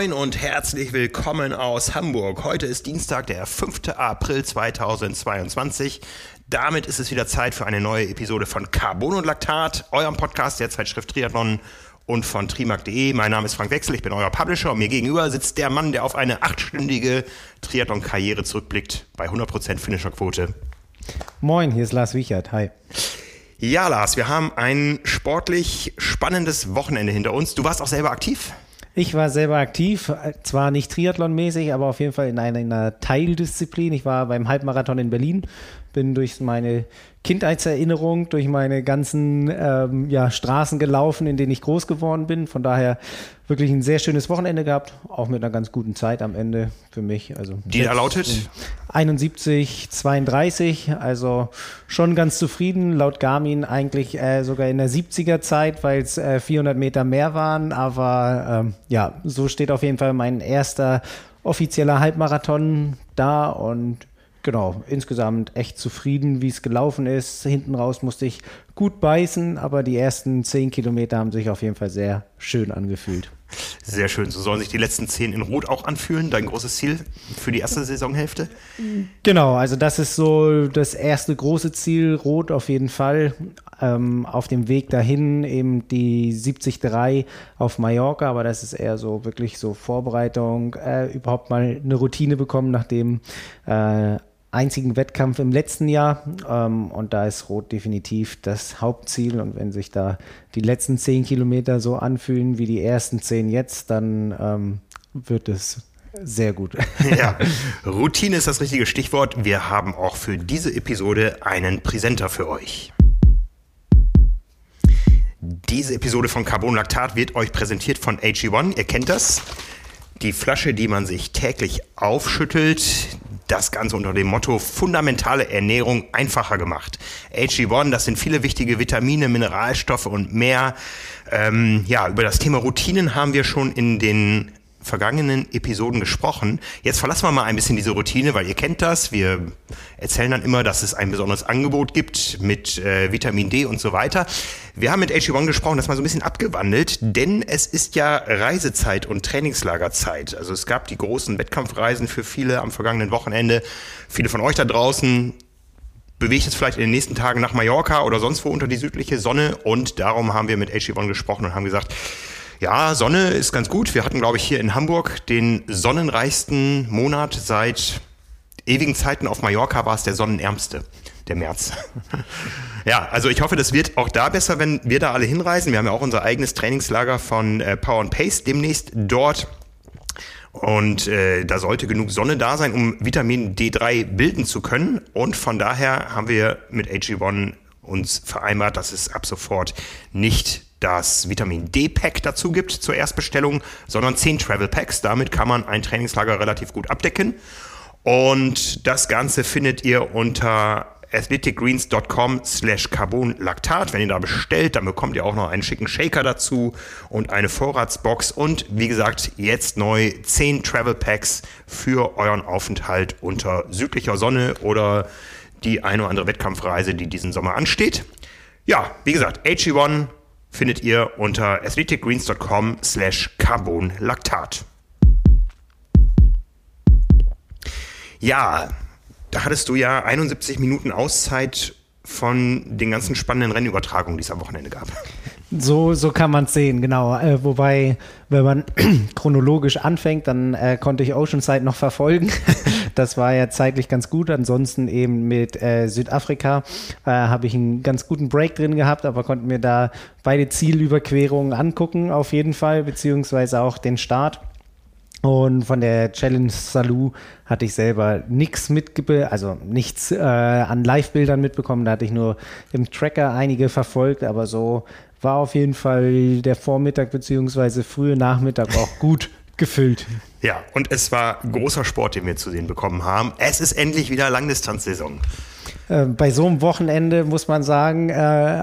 moin und herzlich willkommen aus Hamburg. Heute ist Dienstag, der 5. April 2022. Damit ist es wieder Zeit für eine neue Episode von Carbon und Laktat, eurem Podcast der Zeitschrift Triathlon und von trimark.de. Mein Name ist Frank Wechsel, ich bin euer Publisher und mir gegenüber sitzt der Mann, der auf eine achtstündige Triathlon-Karriere zurückblickt, bei 100% Finisherquote. Moin, hier ist Lars Wiechert. Hi. Ja, Lars, wir haben ein sportlich spannendes Wochenende hinter uns. Du warst auch selber aktiv? Ich war selber aktiv, zwar nicht Triathlon-mäßig, aber auf jeden Fall in einer, in einer, Teildisziplin. Ich war beim Halbmarathon in Berlin, bin durch meine Kindheitserinnerung, durch meine ganzen ähm, ja, Straßen gelaufen, in denen ich groß geworden bin. Von daher wirklich ein sehr schönes Wochenende gehabt, auch mit einer ganz guten Zeit am Ende für mich. Also Die da lautet? 71, 32, also schon ganz zufrieden. Laut Garmin eigentlich äh, sogar in der 70er Zeit, weil es äh, 400 Meter mehr waren. Aber ähm, ja, so steht auf jeden Fall mein erster offizieller Halbmarathon da und Genau, insgesamt echt zufrieden, wie es gelaufen ist. Hinten raus musste ich gut beißen, aber die ersten zehn Kilometer haben sich auf jeden Fall sehr schön angefühlt. Sehr schön. So sollen sich die letzten zehn in Rot auch anfühlen. Dein großes Ziel für die erste Saisonhälfte? Genau, also das ist so das erste große Ziel. Rot auf jeden Fall. Ähm, auf dem Weg dahin eben die 73 auf Mallorca, aber das ist eher so wirklich so Vorbereitung, äh, überhaupt mal eine Routine bekommen, nachdem äh, einzigen Wettkampf im letzten Jahr. Ähm, und da ist Rot definitiv das Hauptziel. Und wenn sich da die letzten zehn Kilometer so anfühlen wie die ersten zehn jetzt, dann ähm, wird es sehr gut. Ja, Routine ist das richtige Stichwort. Wir haben auch für diese Episode einen Präsenter für euch. Diese Episode von Carbon Lactat wird euch präsentiert von AG1. Ihr kennt das. Die Flasche, die man sich täglich aufschüttelt, das Ganze unter dem Motto fundamentale Ernährung einfacher gemacht. AG1, das sind viele wichtige Vitamine, Mineralstoffe und mehr. Ähm, ja, über das Thema Routinen haben wir schon in den vergangenen Episoden gesprochen. Jetzt verlassen wir mal ein bisschen diese Routine, weil ihr kennt das. Wir erzählen dann immer, dass es ein besonderes Angebot gibt mit äh, Vitamin D und so weiter. Wir haben mit AG1 gesprochen, das mal so ein bisschen abgewandelt, denn es ist ja Reisezeit und Trainingslagerzeit. Also es gab die großen Wettkampfreisen für viele am vergangenen Wochenende. Viele von euch da draußen bewegt es vielleicht in den nächsten Tagen nach Mallorca oder sonst wo unter die südliche Sonne und darum haben wir mit AG1 gesprochen und haben gesagt, ja, Sonne ist ganz gut. Wir hatten, glaube ich, hier in Hamburg den sonnenreichsten Monat seit ewigen Zeiten. Auf Mallorca war es der sonnenärmste, der März. ja, also ich hoffe, das wird auch da besser, wenn wir da alle hinreisen. Wir haben ja auch unser eigenes Trainingslager von äh, Power and Pace demnächst dort. Und äh, da sollte genug Sonne da sein, um Vitamin D3 bilden zu können. Und von daher haben wir mit AG1 uns vereinbart, dass es ab sofort nicht das Vitamin D-Pack dazu gibt zur Erstbestellung, sondern 10 Travel Packs. Damit kann man ein Trainingslager relativ gut abdecken. Und das Ganze findet ihr unter athleticgreens.com slash carbonlactat. Wenn ihr da bestellt, dann bekommt ihr auch noch einen schicken Shaker dazu und eine Vorratsbox und wie gesagt, jetzt neu 10 Travel Packs für euren Aufenthalt unter südlicher Sonne oder die eine oder andere Wettkampfreise, die diesen Sommer ansteht. Ja, wie gesagt, AG1 findet ihr unter athleticgreens.com slash carbonlactat. Ja, da hattest du ja 71 Minuten Auszeit von den ganzen spannenden Rennübertragungen, die es am Wochenende gab. So, so kann man es sehen, genau. Äh, wobei, wenn man chronologisch anfängt, dann äh, konnte ich Oceanside noch verfolgen. das war ja zeitlich ganz gut. Ansonsten eben mit äh, Südafrika äh, habe ich einen ganz guten Break drin gehabt, aber konnte mir da beide Zielüberquerungen angucken, auf jeden Fall, beziehungsweise auch den Start. Und von der Challenge Salou hatte ich selber nichts mitgebildet, also nichts äh, an Live-Bildern mitbekommen. Da hatte ich nur im Tracker einige verfolgt, aber so war auf jeden Fall der Vormittag bzw. frühe Nachmittag auch gut gefüllt. Ja, und es war großer Sport, den wir zu sehen bekommen haben. Es ist endlich wieder Langdistanzsaison. Äh, bei so einem Wochenende muss man sagen, äh,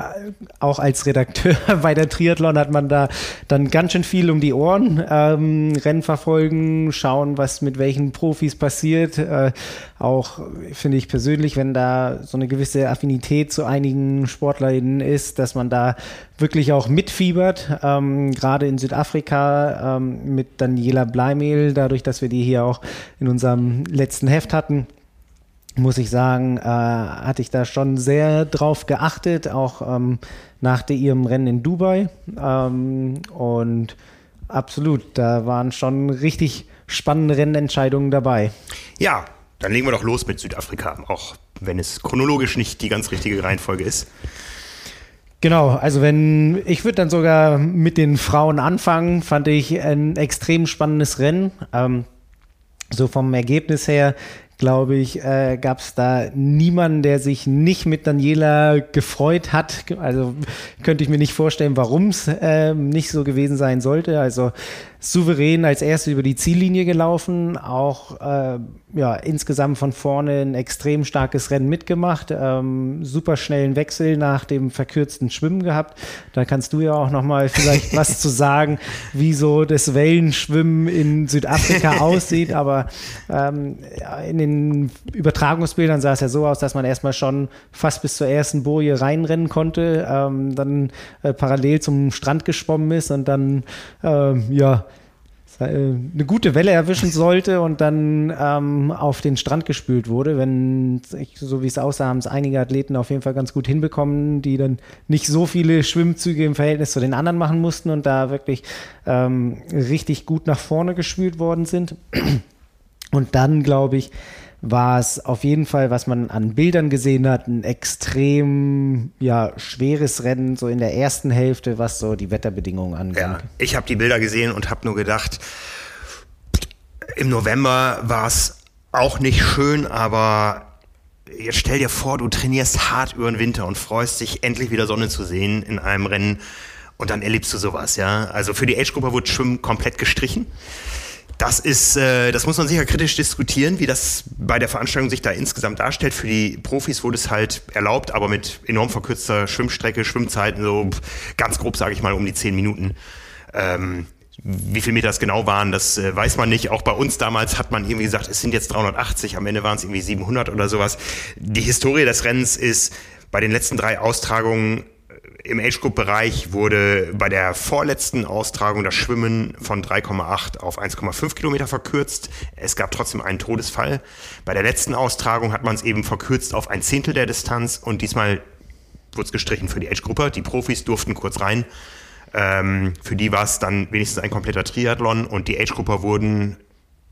auch als Redakteur bei der Triathlon hat man da dann ganz schön viel um die Ohren. Ähm, Rennen verfolgen, schauen, was mit welchen Profis passiert. Äh, auch finde ich persönlich, wenn da so eine gewisse Affinität zu einigen Sportlerinnen ist, dass man da wirklich auch mitfiebert. Ähm, Gerade in Südafrika ähm, mit Daniela Bleimehl, dadurch, dass wir die hier auch in unserem letzten Heft hatten muss ich sagen, äh, hatte ich da schon sehr drauf geachtet, auch ähm, nach ihrem Rennen in Dubai. Ähm, und absolut, da waren schon richtig spannende Rennentscheidungen dabei. Ja, dann legen wir doch los mit Südafrika, auch wenn es chronologisch nicht die ganz richtige Reihenfolge ist. Genau, also wenn ich würde dann sogar mit den Frauen anfangen, fand ich ein extrem spannendes Rennen. Ähm, so vom Ergebnis her glaube ich, äh, gab es da niemanden, der sich nicht mit Daniela gefreut hat. Also könnte ich mir nicht vorstellen, warum es äh, nicht so gewesen sein sollte. Also souverän als erste über die Ziellinie gelaufen, auch äh, ja, insgesamt von vorne ein extrem starkes Rennen mitgemacht, ähm, super schnellen Wechsel nach dem verkürzten Schwimmen gehabt. Da kannst du ja auch noch mal vielleicht was zu sagen, wie so das Wellenschwimmen in Südafrika aussieht, aber ähm, in den Übertragungsbildern sah es ja so aus, dass man erstmal schon fast bis zur ersten Boje reinrennen konnte, ähm, dann äh, parallel zum Strand geschwommen ist und dann äh, ja eine gute Welle erwischen sollte und dann ähm, auf den Strand gespült wurde. Wenn, so wie es aussah, haben es einige Athleten auf jeden Fall ganz gut hinbekommen, die dann nicht so viele Schwimmzüge im Verhältnis zu den anderen machen mussten und da wirklich ähm, richtig gut nach vorne gespült worden sind. Und dann, glaube ich, war es auf jeden Fall, was man an Bildern gesehen hat, ein extrem ja, schweres Rennen, so in der ersten Hälfte, was so die Wetterbedingungen angeht. Ja, ich habe die Bilder gesehen und habe nur gedacht, im November war es auch nicht schön, aber jetzt stell dir vor, du trainierst hart über den Winter und freust dich, endlich wieder Sonne zu sehen in einem Rennen und dann erlebst du sowas, ja. Also für die Age-Gruppe wurde Schwimmen komplett gestrichen. Das ist, äh, das muss man sicher kritisch diskutieren, wie das bei der Veranstaltung sich da insgesamt darstellt. Für die Profis wurde es halt erlaubt, aber mit enorm verkürzter Schwimmstrecke, Schwimmzeiten, so ganz grob sage ich mal um die zehn Minuten. Ähm, wie viel Meter das genau waren, das äh, weiß man nicht. Auch bei uns damals hat man irgendwie gesagt, es sind jetzt 380, am Ende waren es irgendwie 700 oder sowas. Die Historie des Rennens ist bei den letzten drei Austragungen im Age-Group-Bereich wurde bei der vorletzten Austragung das Schwimmen von 3,8 auf 1,5 Kilometer verkürzt. Es gab trotzdem einen Todesfall. Bei der letzten Austragung hat man es eben verkürzt auf ein Zehntel der Distanz und diesmal wurde es gestrichen für die Age-Gruppe. Die Profis durften kurz rein. Ähm, für die war es dann wenigstens ein kompletter Triathlon und die Age-Grupper wurden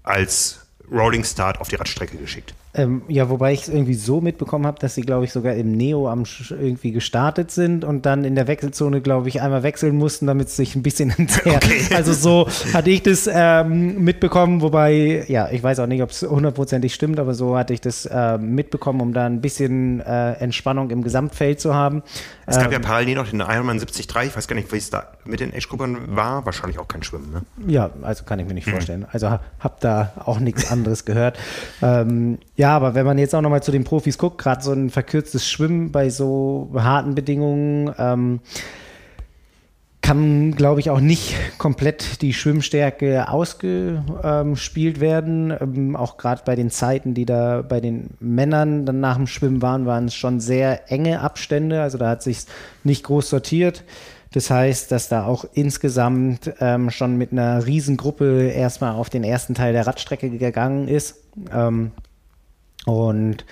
als Rolling Start auf die Radstrecke geschickt. Ähm, ja, wobei ich es irgendwie so mitbekommen habe, dass sie, glaube ich, sogar im Neo am irgendwie gestartet sind und dann in der Wechselzone, glaube ich, einmal wechseln mussten, damit es sich ein bisschen entzerrt. Okay. Also so hatte ich das ähm, mitbekommen, wobei, ja, ich weiß auch nicht, ob es hundertprozentig stimmt, aber so hatte ich das äh, mitbekommen, um da ein bisschen äh, Entspannung im Gesamtfeld zu haben. Es gab ähm, ja parallel noch den Ironman 73, ich weiß gar nicht, wie es da mit den Age-Gruppern war, wahrscheinlich auch kein Schwimmen, ne? Ja, also kann ich mir nicht hm. vorstellen. Also habe da auch nichts anderes gehört. Ähm, ja, aber wenn man jetzt auch nochmal zu den Profis guckt, gerade so ein verkürztes Schwimmen bei so harten Bedingungen, ähm, kann, glaube ich, auch nicht komplett die Schwimmstärke ausgespielt werden. Ähm, auch gerade bei den Zeiten, die da bei den Männern dann nach dem Schwimmen waren, waren es schon sehr enge Abstände. Also da hat sich nicht groß sortiert. Das heißt, dass da auch insgesamt ähm, schon mit einer Riesengruppe erstmal auf den ersten Teil der Radstrecke gegangen ist. Ähm, und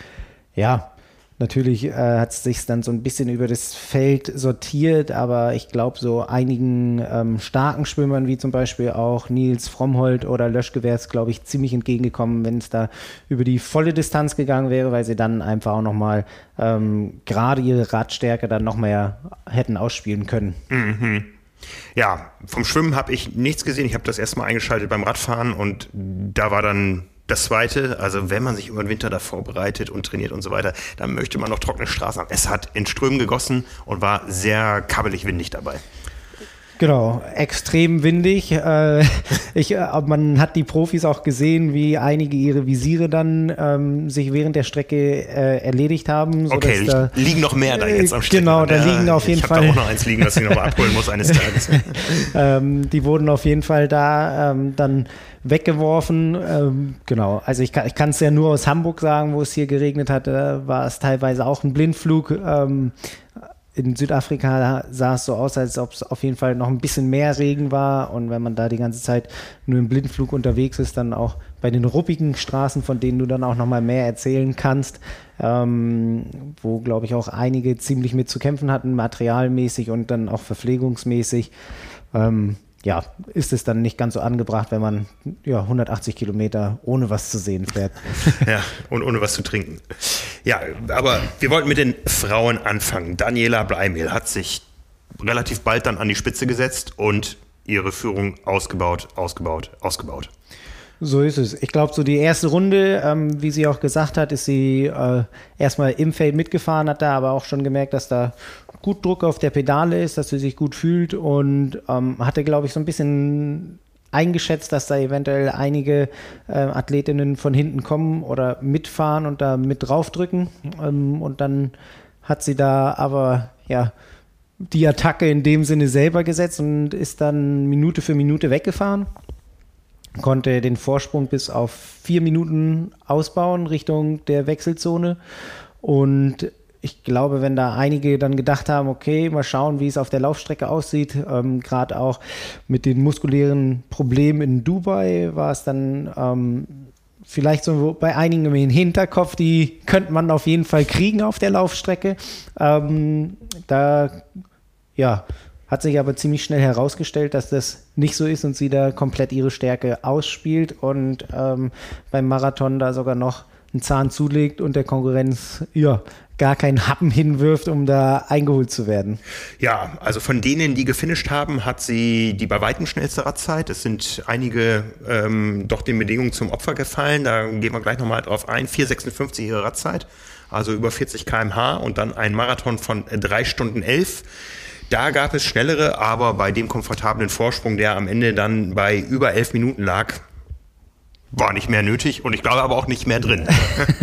ja, natürlich äh, hat es sich dann so ein bisschen über das Feld sortiert, aber ich glaube, so einigen ähm, starken Schwimmern, wie zum Beispiel auch Nils Frommholt oder Löschke, wäre es, glaube ich, ziemlich entgegengekommen, wenn es da über die volle Distanz gegangen wäre, weil sie dann einfach auch nochmal ähm, gerade ihre Radstärke dann noch mehr hätten ausspielen können. Mhm. Ja, vom Schwimmen habe ich nichts gesehen. Ich habe das erstmal eingeschaltet beim Radfahren und da war dann das Zweite, also wenn man sich über den Winter da vorbereitet und trainiert und so weiter, dann möchte man noch trockene Straßen haben. Es hat in Strömen gegossen und war sehr kabbelig windig dabei. Genau, extrem windig. Äh, ich, äh, man hat die Profis auch gesehen, wie einige ihre Visiere dann ähm, sich während der Strecke äh, erledigt haben. Okay, da, liegen noch mehr da jetzt am Strecke. Genau, da liegen auf jeden ich Fall. Ich habe da auch noch eins liegen, was ich noch mal abholen muss eines Tages. ähm, die wurden auf jeden Fall da ähm, dann weggeworfen. Ähm, genau, also ich kann es ja nur aus Hamburg sagen, wo es hier geregnet hat, äh, war es teilweise auch ein Blindflug. In Südafrika sah es so aus, als ob es auf jeden Fall noch ein bisschen mehr Regen war. Und wenn man da die ganze Zeit nur im Blindflug unterwegs ist, dann auch bei den ruppigen Straßen, von denen du dann auch noch mal mehr erzählen kannst, ähm, wo, glaube ich, auch einige ziemlich mit zu kämpfen hatten, materialmäßig und dann auch verpflegungsmäßig. Ähm, ja, ist es dann nicht ganz so angebracht, wenn man ja, 180 Kilometer ohne was zu sehen fährt. Ja, und ohne was zu trinken. Ja, aber wir wollten mit den Frauen anfangen. Daniela Bleimehl hat sich relativ bald dann an die Spitze gesetzt und ihre Führung ausgebaut, ausgebaut, ausgebaut. So ist es. Ich glaube, so die erste Runde, ähm, wie sie auch gesagt hat, ist sie äh, erstmal im Feld mitgefahren, hat da aber auch schon gemerkt, dass da gut Druck auf der Pedale ist, dass sie sich gut fühlt und ähm, hatte, glaube ich, so ein bisschen eingeschätzt, dass da eventuell einige äh, Athletinnen von hinten kommen oder mitfahren und da mit draufdrücken. Ähm, und dann hat sie da aber ja die Attacke in dem Sinne selber gesetzt und ist dann Minute für Minute weggefahren konnte den Vorsprung bis auf vier Minuten ausbauen Richtung der Wechselzone. Und ich glaube, wenn da einige dann gedacht haben, okay, mal schauen, wie es auf der Laufstrecke aussieht, ähm, gerade auch mit den muskulären Problemen in Dubai war es dann ähm, vielleicht so bei einigen im Hinterkopf, die könnte man auf jeden Fall kriegen auf der Laufstrecke. Ähm, da, ja, hat sich aber ziemlich schnell herausgestellt, dass das nicht so ist und sie da komplett ihre Stärke ausspielt und ähm, beim Marathon da sogar noch einen Zahn zulegt und der Konkurrenz ja gar keinen Happen hinwirft, um da eingeholt zu werden. Ja, also von denen, die gefinisht haben, hat sie die bei weitem schnellste Radzeit. Es sind einige ähm, doch den Bedingungen zum Opfer gefallen. Da gehen wir gleich nochmal drauf ein. 4,56 ihre Radzeit, also über 40 km/h und dann ein Marathon von 3 Stunden 11. Da gab es schnellere, aber bei dem komfortablen Vorsprung, der am Ende dann bei über elf Minuten lag, war nicht mehr nötig und ich glaube aber auch nicht mehr drin.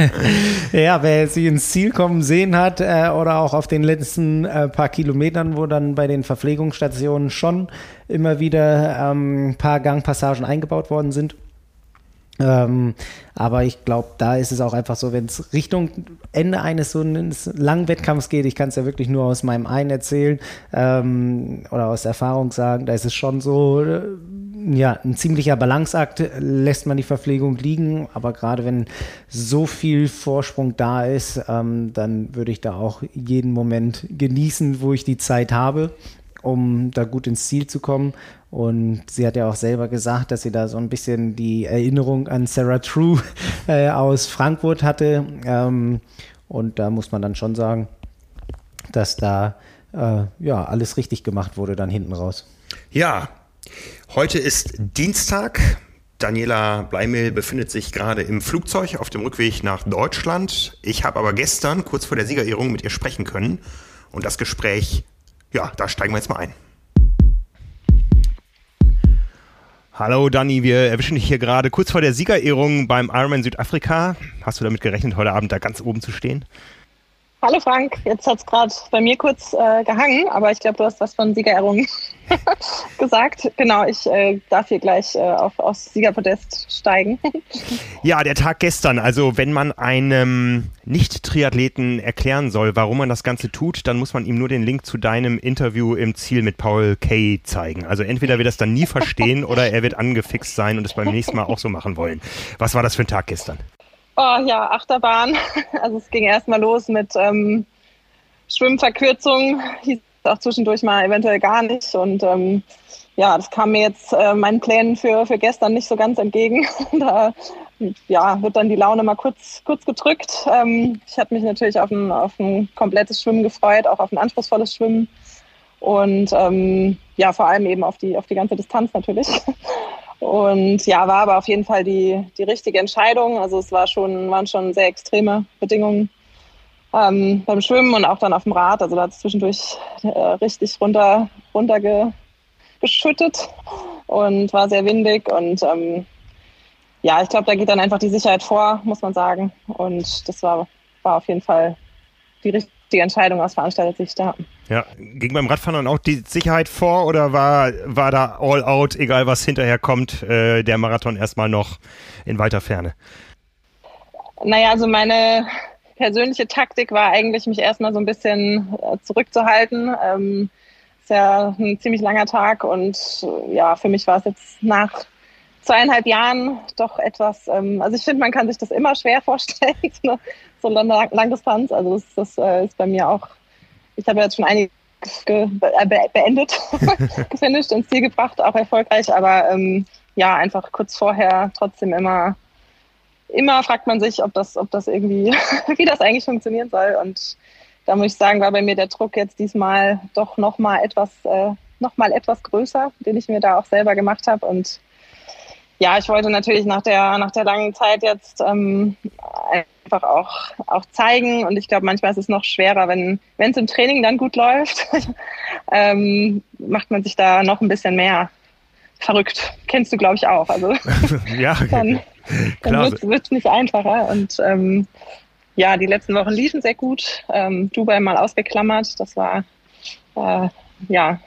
ja, wer sie ins Ziel kommen sehen hat äh, oder auch auf den letzten äh, paar Kilometern, wo dann bei den Verpflegungsstationen schon immer wieder ein ähm, paar Gangpassagen eingebaut worden sind, ähm, aber ich glaube, da ist es auch einfach so, wenn es Richtung Ende eines so eines langen Wettkampfs geht, ich kann es ja wirklich nur aus meinem einen erzählen ähm, oder aus Erfahrung sagen, da ist es schon so, äh, ja, ein ziemlicher Balanceakt, lässt man die Verpflegung liegen, aber gerade wenn so viel Vorsprung da ist, ähm, dann würde ich da auch jeden Moment genießen, wo ich die Zeit habe um da gut ins Ziel zu kommen. Und sie hat ja auch selber gesagt, dass sie da so ein bisschen die Erinnerung an Sarah True äh, aus Frankfurt hatte. Ähm, und da muss man dann schon sagen, dass da äh, ja alles richtig gemacht wurde dann hinten raus. Ja, heute ist Dienstag. Daniela Bleimehl befindet sich gerade im Flugzeug auf dem Rückweg nach Deutschland. Ich habe aber gestern kurz vor der Siegerehrung mit ihr sprechen können und das Gespräch ja, da steigen wir jetzt mal ein. Hallo Dani, wir erwischen dich hier gerade kurz vor der Siegerehrung beim Ironman Südafrika. Hast du damit gerechnet, heute Abend da ganz oben zu stehen? Hallo Frank, jetzt hat es gerade bei mir kurz äh, gehangen, aber ich glaube, du hast was von Siegerehrung gesagt. Genau, ich äh, darf hier gleich äh, auf, aufs Siegerpodest steigen. ja, der Tag gestern. Also wenn man einem Nicht-Triathleten erklären soll, warum man das Ganze tut, dann muss man ihm nur den Link zu deinem Interview im Ziel mit Paul Kay zeigen. Also entweder wird er das dann nie verstehen oder er wird angefixt sein und es beim nächsten Mal auch so machen wollen. Was war das für ein Tag gestern? Oh ja, Achterbahn. Also es ging erstmal los mit ähm, Schwimmverkürzung, hieß auch zwischendurch mal eventuell gar nicht. Und ähm, ja, das kam mir jetzt äh, meinen Plänen für, für gestern nicht so ganz entgegen. da ja, wird dann die Laune mal kurz, kurz gedrückt. Ähm, ich hatte mich natürlich auf ein, auf ein komplettes Schwimmen gefreut, auch auf ein anspruchsvolles Schwimmen. Und ähm, ja, vor allem eben auf die, auf die ganze Distanz natürlich. Und ja, war aber auf jeden Fall die, die richtige Entscheidung. Also es war schon, waren schon sehr extreme Bedingungen ähm, beim Schwimmen und auch dann auf dem Rad. Also da hat es zwischendurch äh, richtig runter, runter ge, geschüttet und war sehr windig und ähm, ja, ich glaube, da geht dann einfach die Sicherheit vor, muss man sagen. Und das war, war auf jeden Fall die richtige Entscheidung aus Veranstalter-Sicht. Ja. Ja, ging beim Radfahren dann auch die Sicherheit vor oder war, war da all out, egal was hinterher kommt, äh, der Marathon erstmal noch in weiter Ferne? Naja, also meine persönliche Taktik war eigentlich, mich erstmal so ein bisschen äh, zurückzuhalten. Ähm, ist ja ein ziemlich langer Tag und äh, ja, für mich war es jetzt nach zweieinhalb Jahren doch etwas, ähm, also ich finde, man kann sich das immer schwer vorstellen, so eine, Langdistanz. Also das, das äh, ist bei mir auch, ich habe jetzt schon einige ge äh, be beendet, gefinisht, ins Ziel gebracht, auch erfolgreich, aber ähm, ja, einfach kurz vorher trotzdem immer, immer fragt man sich, ob das, ob das irgendwie, wie das eigentlich funktionieren soll. Und da muss ich sagen, war bei mir der Druck jetzt diesmal doch nochmal etwas, äh, noch etwas größer, den ich mir da auch selber gemacht habe und ja, ich wollte natürlich nach der, nach der langen Zeit jetzt ähm, einfach auch, auch zeigen. Und ich glaube, manchmal ist es noch schwerer, wenn es im Training dann gut läuft, ähm, macht man sich da noch ein bisschen mehr verrückt. Kennst du, glaube ich, auch. Also ja, dann, dann wird es nicht einfacher. Und ähm, ja, die letzten Wochen liefen sehr gut. Ähm, Dubai mal ausgeklammert. Das war äh, ja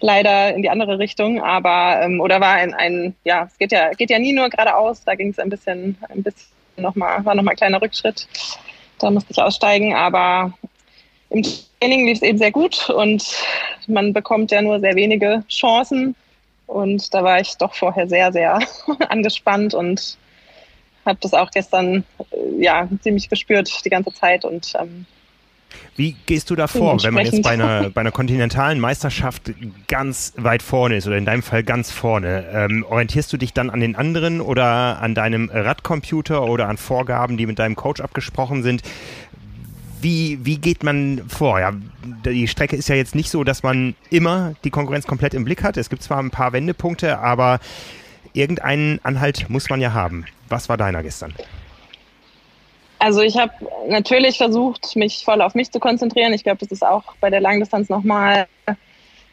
leider in die andere Richtung, aber ähm, oder war ein, ein, ja, es geht ja, geht ja nie nur geradeaus, da ging es ein bisschen, ein bisschen nochmal, war nochmal ein kleiner Rückschritt. Da musste ich aussteigen, aber im Training lief es eben sehr gut und man bekommt ja nur sehr wenige Chancen. Und da war ich doch vorher sehr, sehr angespannt und habe das auch gestern äh, ja ziemlich gespürt die ganze Zeit und ähm, wie gehst du da vor, wenn man jetzt bei einer, bei einer kontinentalen Meisterschaft ganz weit vorne ist oder in deinem Fall ganz vorne? Ähm, orientierst du dich dann an den anderen oder an deinem Radcomputer oder an Vorgaben, die mit deinem Coach abgesprochen sind? Wie, wie geht man vor? Ja, die Strecke ist ja jetzt nicht so, dass man immer die Konkurrenz komplett im Blick hat. Es gibt zwar ein paar Wendepunkte, aber irgendeinen Anhalt muss man ja haben. Was war deiner gestern? Also ich habe natürlich versucht, mich voll auf mich zu konzentrieren. Ich glaube, das ist auch bei der Langdistanz nochmal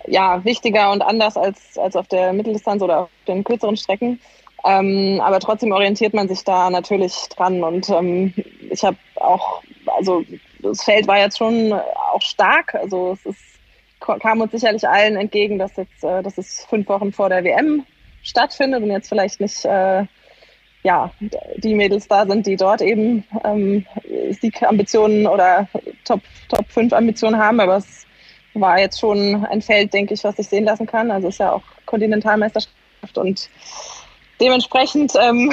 ja, wichtiger und anders als, als auf der Mitteldistanz oder auf den kürzeren Strecken. Ähm, aber trotzdem orientiert man sich da natürlich dran. Und ähm, ich habe auch, also das Feld war jetzt schon auch stark. Also es ist, kam uns sicherlich allen entgegen, dass jetzt, äh, dass es fünf Wochen vor der WM stattfindet und jetzt vielleicht nicht äh, ja, die Mädels da sind, die dort eben ähm, Siegambitionen oder Top, Top 5 Ambitionen haben. Aber es war jetzt schon ein Feld, denke ich, was sich sehen lassen kann. Also es ist ja auch Kontinentalmeisterschaft und dementsprechend, ähm,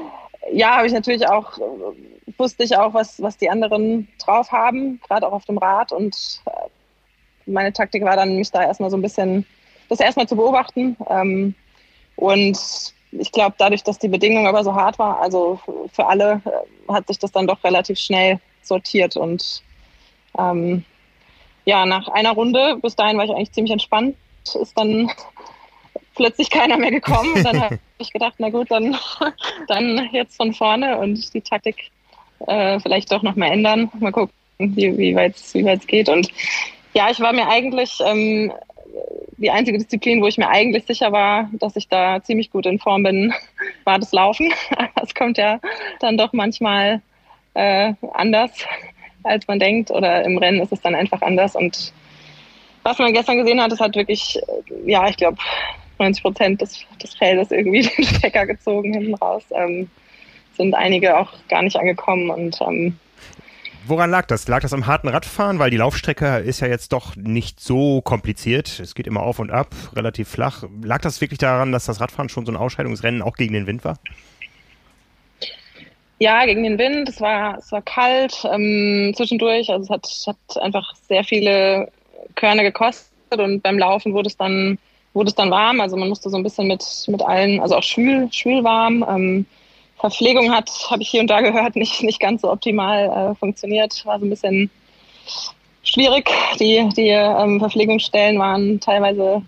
ja, habe ich natürlich auch, wusste ich auch, was, was die anderen drauf haben, gerade auch auf dem Rad. Und äh, meine Taktik war dann, mich da erstmal so ein bisschen, das erstmal zu beobachten. Ähm, und ich glaube, dadurch, dass die Bedingung aber so hart war, also für alle, äh, hat sich das dann doch relativ schnell sortiert. Und ähm, ja, nach einer Runde, bis dahin war ich eigentlich ziemlich entspannt, ist dann plötzlich keiner mehr gekommen. Und dann habe ich gedacht, na gut, dann, dann jetzt von vorne und die Taktik äh, vielleicht doch nochmal ändern. Mal gucken, wie, wie weit es wie geht. Und ja, ich war mir eigentlich ähm, die einzige Disziplin, wo ich mir eigentlich sicher war, dass ich da ziemlich gut in Form bin, war das Laufen. Das kommt ja dann doch manchmal äh, anders, als man denkt. Oder im Rennen ist es dann einfach anders. Und was man gestern gesehen hat, ist halt wirklich, äh, ja, ich glaube, 90 Prozent des, des Feldes irgendwie den Stecker gezogen hinten raus. Ähm, sind einige auch gar nicht angekommen und ähm, Woran lag das? Lag das am harten Radfahren? Weil die Laufstrecke ist ja jetzt doch nicht so kompliziert. Es geht immer auf und ab, relativ flach. Lag das wirklich daran, dass das Radfahren schon so ein Ausscheidungsrennen auch gegen den Wind war? Ja, gegen den Wind. Es war, es war kalt ähm, zwischendurch. Also es hat, hat einfach sehr viele Körner gekostet und beim Laufen wurde es dann, wurde es dann warm. Also man musste so ein bisschen mit, mit allen, also auch schwül, schwül warm. Ähm, Verpflegung hat, habe ich hier und da gehört, nicht, nicht ganz so optimal äh, funktioniert. War so ein bisschen schwierig. Die, die ähm, Verpflegungsstellen waren teilweise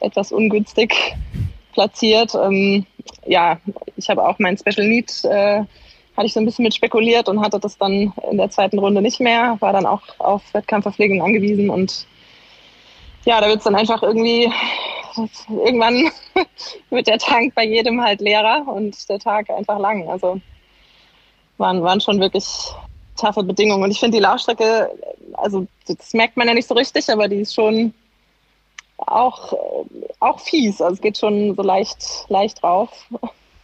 etwas ungünstig platziert. Ähm, ja, ich habe auch mein Special Need, äh, hatte ich so ein bisschen mit spekuliert und hatte das dann in der zweiten Runde nicht mehr. War dann auch auf Wettkampfverpflegung angewiesen und ja, da wird es dann einfach irgendwie, irgendwann wird der Tank bei jedem halt leerer und der Tag einfach lang. Also waren, waren schon wirklich taffe Bedingungen. Und ich finde die Laufstrecke, also das merkt man ja nicht so richtig, aber die ist schon auch, auch fies. Also es geht schon so leicht, leicht rauf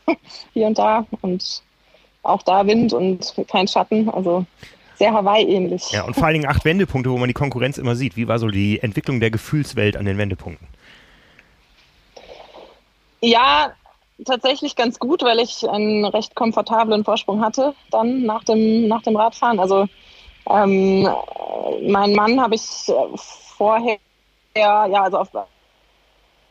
hier und da. Und auch da Wind und kein Schatten. Also sehr Hawaii-ähnlich. Ja, und vor allen Dingen acht Wendepunkte, wo man die Konkurrenz immer sieht. Wie war so die Entwicklung der Gefühlswelt an den Wendepunkten? Ja, tatsächlich ganz gut, weil ich einen recht komfortablen Vorsprung hatte dann nach dem, nach dem Radfahren. Also ähm, meinen Mann habe ich vorher, ja, also auf,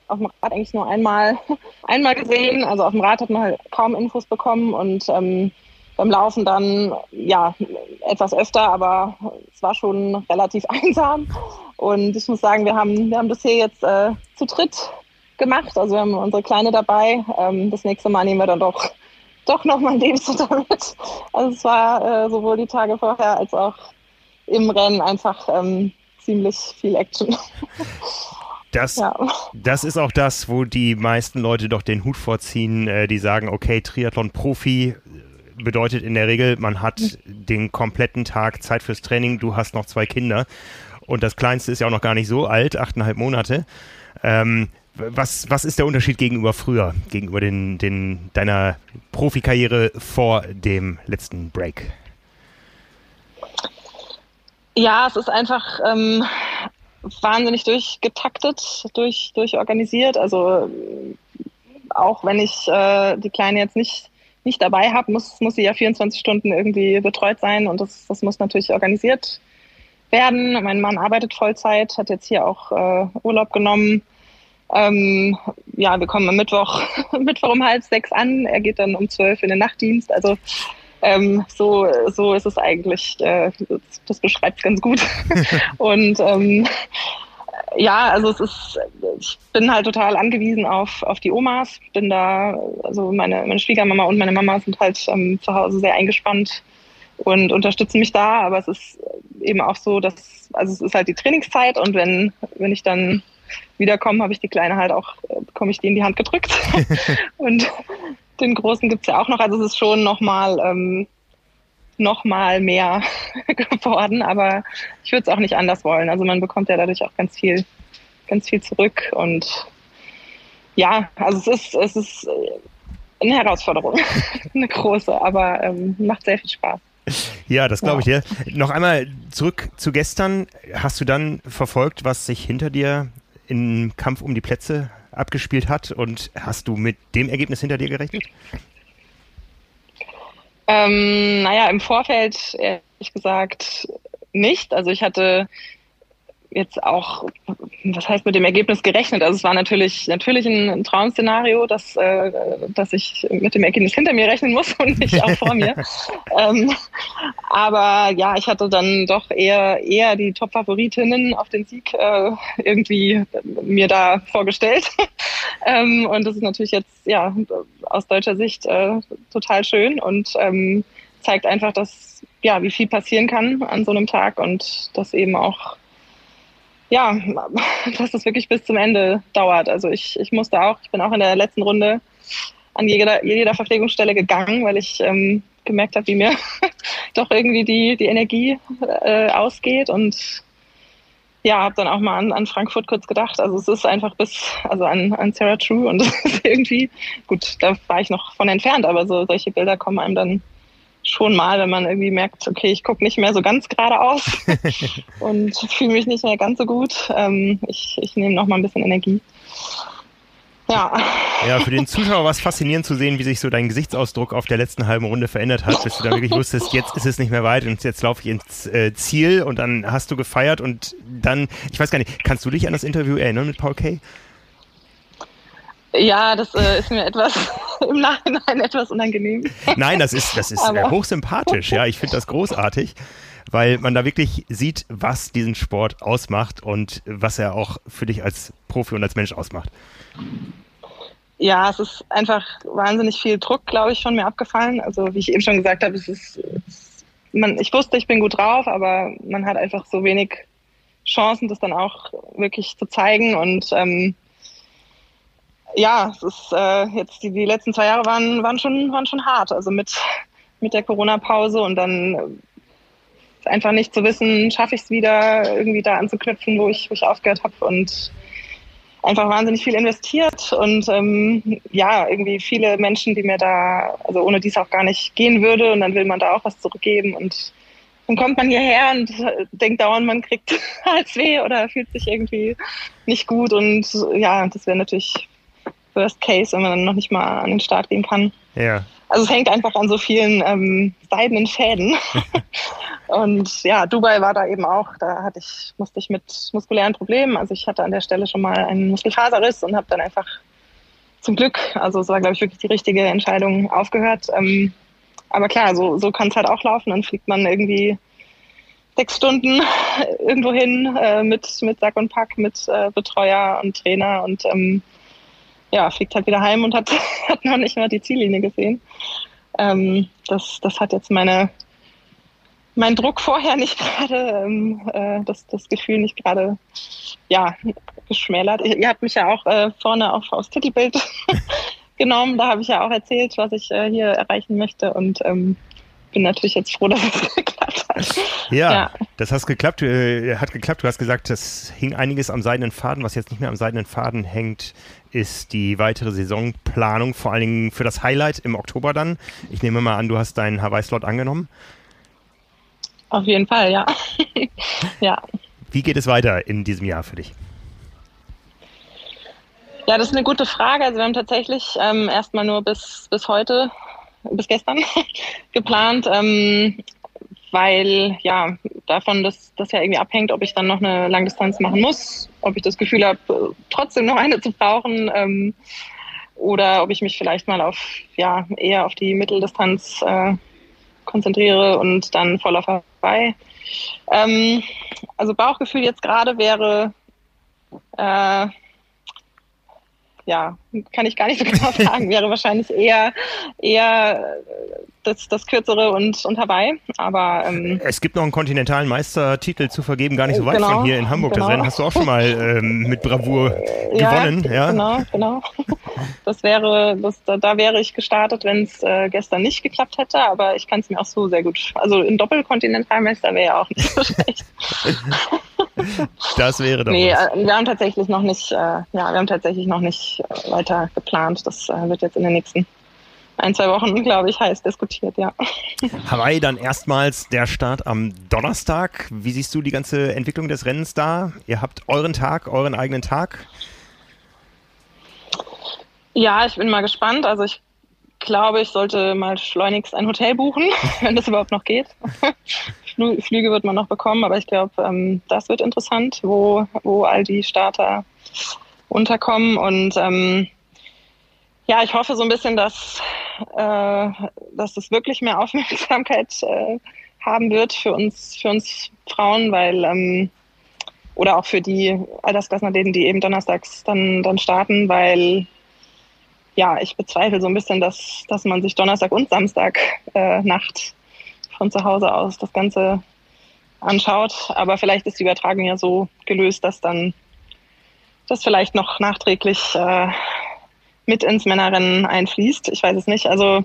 auf dem Rad eigentlich nur einmal, einmal gesehen. Also auf dem Rad hat man halt kaum Infos bekommen und ähm, beim Laufen dann ja etwas öfter, aber es war schon relativ einsam. Und ich muss sagen, wir haben, wir haben das hier jetzt äh, zu dritt gemacht. Also wir haben unsere Kleine dabei. Ähm, das nächste Mal nehmen wir dann doch, doch nochmal ein Lebensfutter mit. Also es war äh, sowohl die Tage vorher als auch im Rennen einfach ähm, ziemlich viel Action. Das, ja. das ist auch das, wo die meisten Leute doch den Hut vorziehen, äh, die sagen, okay, Triathlon-Profi bedeutet in der Regel, man hat den kompletten Tag Zeit fürs Training, du hast noch zwei Kinder und das Kleinste ist ja auch noch gar nicht so alt, achteinhalb Monate. Ähm, was, was ist der Unterschied gegenüber früher, gegenüber den, den, deiner Profikarriere vor dem letzten Break? Ja, es ist einfach ähm, wahnsinnig durchgetaktet, durch, durchorganisiert. Also auch wenn ich äh, die Kleine jetzt nicht, nicht dabei habe, muss, muss sie ja 24 Stunden irgendwie betreut sein und das, das muss natürlich organisiert werden. Mein Mann arbeitet Vollzeit, hat jetzt hier auch äh, Urlaub genommen. Ähm, ja, wir kommen am Mittwoch, Mittwoch um halb sechs an. Er geht dann um zwölf in den Nachtdienst. Also ähm, so, so ist es eigentlich. Äh, das, beschreibt es ganz gut. Und ähm, ja, also es ist, ich bin halt total angewiesen auf, auf die Omas. Bin da, also meine, meine Schwiegermama und meine Mama sind halt ähm, zu Hause sehr eingespannt und unterstützen mich da. Aber es ist eben auch so, dass, also es ist halt die Trainingszeit und wenn, wenn ich dann wiederkommen, habe ich die Kleine halt auch, äh, bekomme ich die in die Hand gedrückt. und den Großen gibt es ja auch noch. Also es ist schon nochmal ähm, noch mal mehr geworden, aber ich würde es auch nicht anders wollen. Also man bekommt ja dadurch auch ganz viel, ganz viel zurück. Und ja, also es ist, es ist äh, eine Herausforderung, eine große, aber ähm, macht sehr viel Spaß. Ja, das glaube ich dir. Noch einmal zurück zu gestern. Hast du dann verfolgt, was sich hinter dir im Kampf um die Plätze abgespielt hat. Und hast du mit dem Ergebnis hinter dir gerechnet? Ähm, naja, im Vorfeld ehrlich gesagt nicht. Also ich hatte jetzt auch, was heißt mit dem Ergebnis gerechnet? Also es war natürlich natürlich ein, Traum-Szenario, dass, äh, dass ich mit dem Ergebnis hinter mir rechnen muss und nicht auch vor mir. ähm, aber ja, ich hatte dann doch eher eher die Top-Favoritinnen auf den Sieg äh, irgendwie mir da vorgestellt. ähm, und das ist natürlich jetzt ja aus deutscher Sicht äh, total schön und ähm, zeigt einfach, dass ja wie viel passieren kann an so einem Tag und dass eben auch ja, dass es wirklich bis zum Ende dauert. Also ich, ich musste auch, ich bin auch in der letzten Runde an jeder, jeder Verpflegungsstelle gegangen, weil ich ähm, gemerkt habe, wie mir doch irgendwie die, die Energie äh, ausgeht und ja, habe dann auch mal an, an Frankfurt kurz gedacht. Also es ist einfach bis, also an, an Sarah True und das ist irgendwie, gut, da war ich noch von entfernt, aber so solche Bilder kommen einem dann schon mal, wenn man irgendwie merkt, okay, ich gucke nicht mehr so ganz geradeaus und fühle mich nicht mehr ganz so gut. Ähm, ich ich nehme noch mal ein bisschen Energie. Ja. Ja, für den Zuschauer war es faszinierend zu sehen, wie sich so dein Gesichtsausdruck auf der letzten halben Runde verändert hat, bis du dann wirklich wusstest, jetzt ist es nicht mehr weit und jetzt laufe ich ins äh, Ziel und dann hast du gefeiert und dann, ich weiß gar nicht, kannst du dich an das Interview erinnern mit Paul Kay? Ja, das äh, ist mir etwas im Nachhinein etwas unangenehm. Nein, das ist, das ist äh, hochsympathisch. Ja, ich finde das großartig, weil man da wirklich sieht, was diesen Sport ausmacht und was er auch für dich als Profi und als Mensch ausmacht. Ja, es ist einfach wahnsinnig viel Druck, glaube ich, von mir abgefallen. Also wie ich eben schon gesagt habe, es ist, es, man, ich wusste, ich bin gut drauf, aber man hat einfach so wenig Chancen, das dann auch wirklich zu zeigen. Und ähm, ja, es ist äh, jetzt die, die letzten zwei Jahre waren, waren schon, waren schon hart. Also mit, mit der Corona-Pause und dann einfach nicht zu wissen, schaffe ich es wieder, irgendwie da anzuknüpfen, wo ich, wo ich aufgehört habe und einfach wahnsinnig viel investiert und ähm, ja, irgendwie viele Menschen, die mir da, also ohne die es auch gar nicht gehen würde und dann will man da auch was zurückgeben und dann kommt man hierher und denkt dauernd, man kriegt weh oder fühlt sich irgendwie nicht gut und ja, das wäre natürlich Worst Case, wenn man dann noch nicht mal an den Start gehen kann. Ja. Also es hängt einfach an so vielen ähm, seidenen Fäden. und ja, Dubai war da eben auch, da hatte ich, musste ich mit muskulären Problemen, also ich hatte an der Stelle schon mal einen Muskelfaserriss und habe dann einfach zum Glück, also es war glaube ich wirklich die richtige Entscheidung, aufgehört. Ähm, aber klar, so, so kann es halt auch laufen. Dann fliegt man irgendwie sechs Stunden irgendwo hin äh, mit, mit Sack und Pack, mit äh, Betreuer und Trainer und ähm, ja, fliegt halt wieder heim und hat, hat noch nicht mal die Ziellinie gesehen. Ähm, das, das hat jetzt meine, mein Druck vorher nicht gerade, ähm, äh, das, das Gefühl nicht gerade, ja, geschmälert. Ihr, habt mich ja auch äh, vorne auf, aufs Titelbild genommen. Da habe ich ja auch erzählt, was ich äh, hier erreichen möchte und ähm, bin natürlich jetzt froh, dass es geklappt hat. Ja, ja, das hat geklappt. Äh, hat geklappt. Du hast gesagt, das hing einiges am seidenen Faden. Was jetzt nicht mehr am seidenen Faden hängt, ist die weitere Saisonplanung, vor allen Dingen für das Highlight im Oktober dann. Ich nehme mal an, du hast deinen Hawaii-Slot angenommen. Auf jeden Fall, ja. ja. Wie geht es weiter in diesem Jahr für dich? Ja, das ist eine gute Frage. Also wir haben tatsächlich ähm, erstmal nur bis, bis heute, bis gestern geplant, ähm, weil ja davon, dass das ja irgendwie abhängt, ob ich dann noch eine Langdistanz machen muss, ob ich das Gefühl habe, trotzdem noch eine zu brauchen ähm, oder ob ich mich vielleicht mal auf ja eher auf die Mitteldistanz äh, konzentriere und dann voller vorbei. Ähm, also Bauchgefühl jetzt gerade wäre äh, ja, kann ich gar nicht so genau sagen, wäre wahrscheinlich eher, eher das, das Kürzere und, und Hawaii. Aber ähm, es gibt noch einen kontinentalen Meistertitel zu vergeben, gar nicht so weit genau, von hier in Hamburg. Genau. Das Rennen hast du auch schon mal ähm, mit Bravour gewonnen. Ja, ja, genau, genau. Das wäre, das, da, da wäre ich gestartet, wenn es äh, gestern nicht geklappt hätte. Aber ich kann es mir auch so sehr gut. Also ein Doppelkontinentalmeister wäre ja auch nicht so schlecht. das wäre doch. Nee, was. Äh, wir haben tatsächlich noch nicht, äh, ja, wir haben tatsächlich noch nicht äh, weiter geplant. Das äh, wird jetzt in den nächsten ein, zwei Wochen, glaube ich, heiß diskutiert, ja. Hawaii dann erstmals der Start am Donnerstag. Wie siehst du die ganze Entwicklung des Rennens da? Ihr habt euren Tag, euren eigenen Tag. Ja, ich bin mal gespannt. Also ich glaube, ich sollte mal schleunigst ein Hotel buchen, wenn das überhaupt noch geht. Flüge wird man noch bekommen, aber ich glaube, ähm, das wird interessant, wo, wo all die Starter unterkommen. Und ähm, ja, ich hoffe so ein bisschen, dass, äh, dass es wirklich mehr Aufmerksamkeit äh, haben wird für uns, für uns Frauen, weil ähm, oder auch für die Altersklassenathleten, die eben donnerstags dann, dann starten, weil ja, ich bezweifle so ein bisschen, dass, dass man sich Donnerstag und Samstag äh, Nacht von zu Hause aus das Ganze anschaut. Aber vielleicht ist die Übertragung ja so gelöst, dass dann das vielleicht noch nachträglich äh, mit ins Männerrennen einfließt. Ich weiß es nicht. Also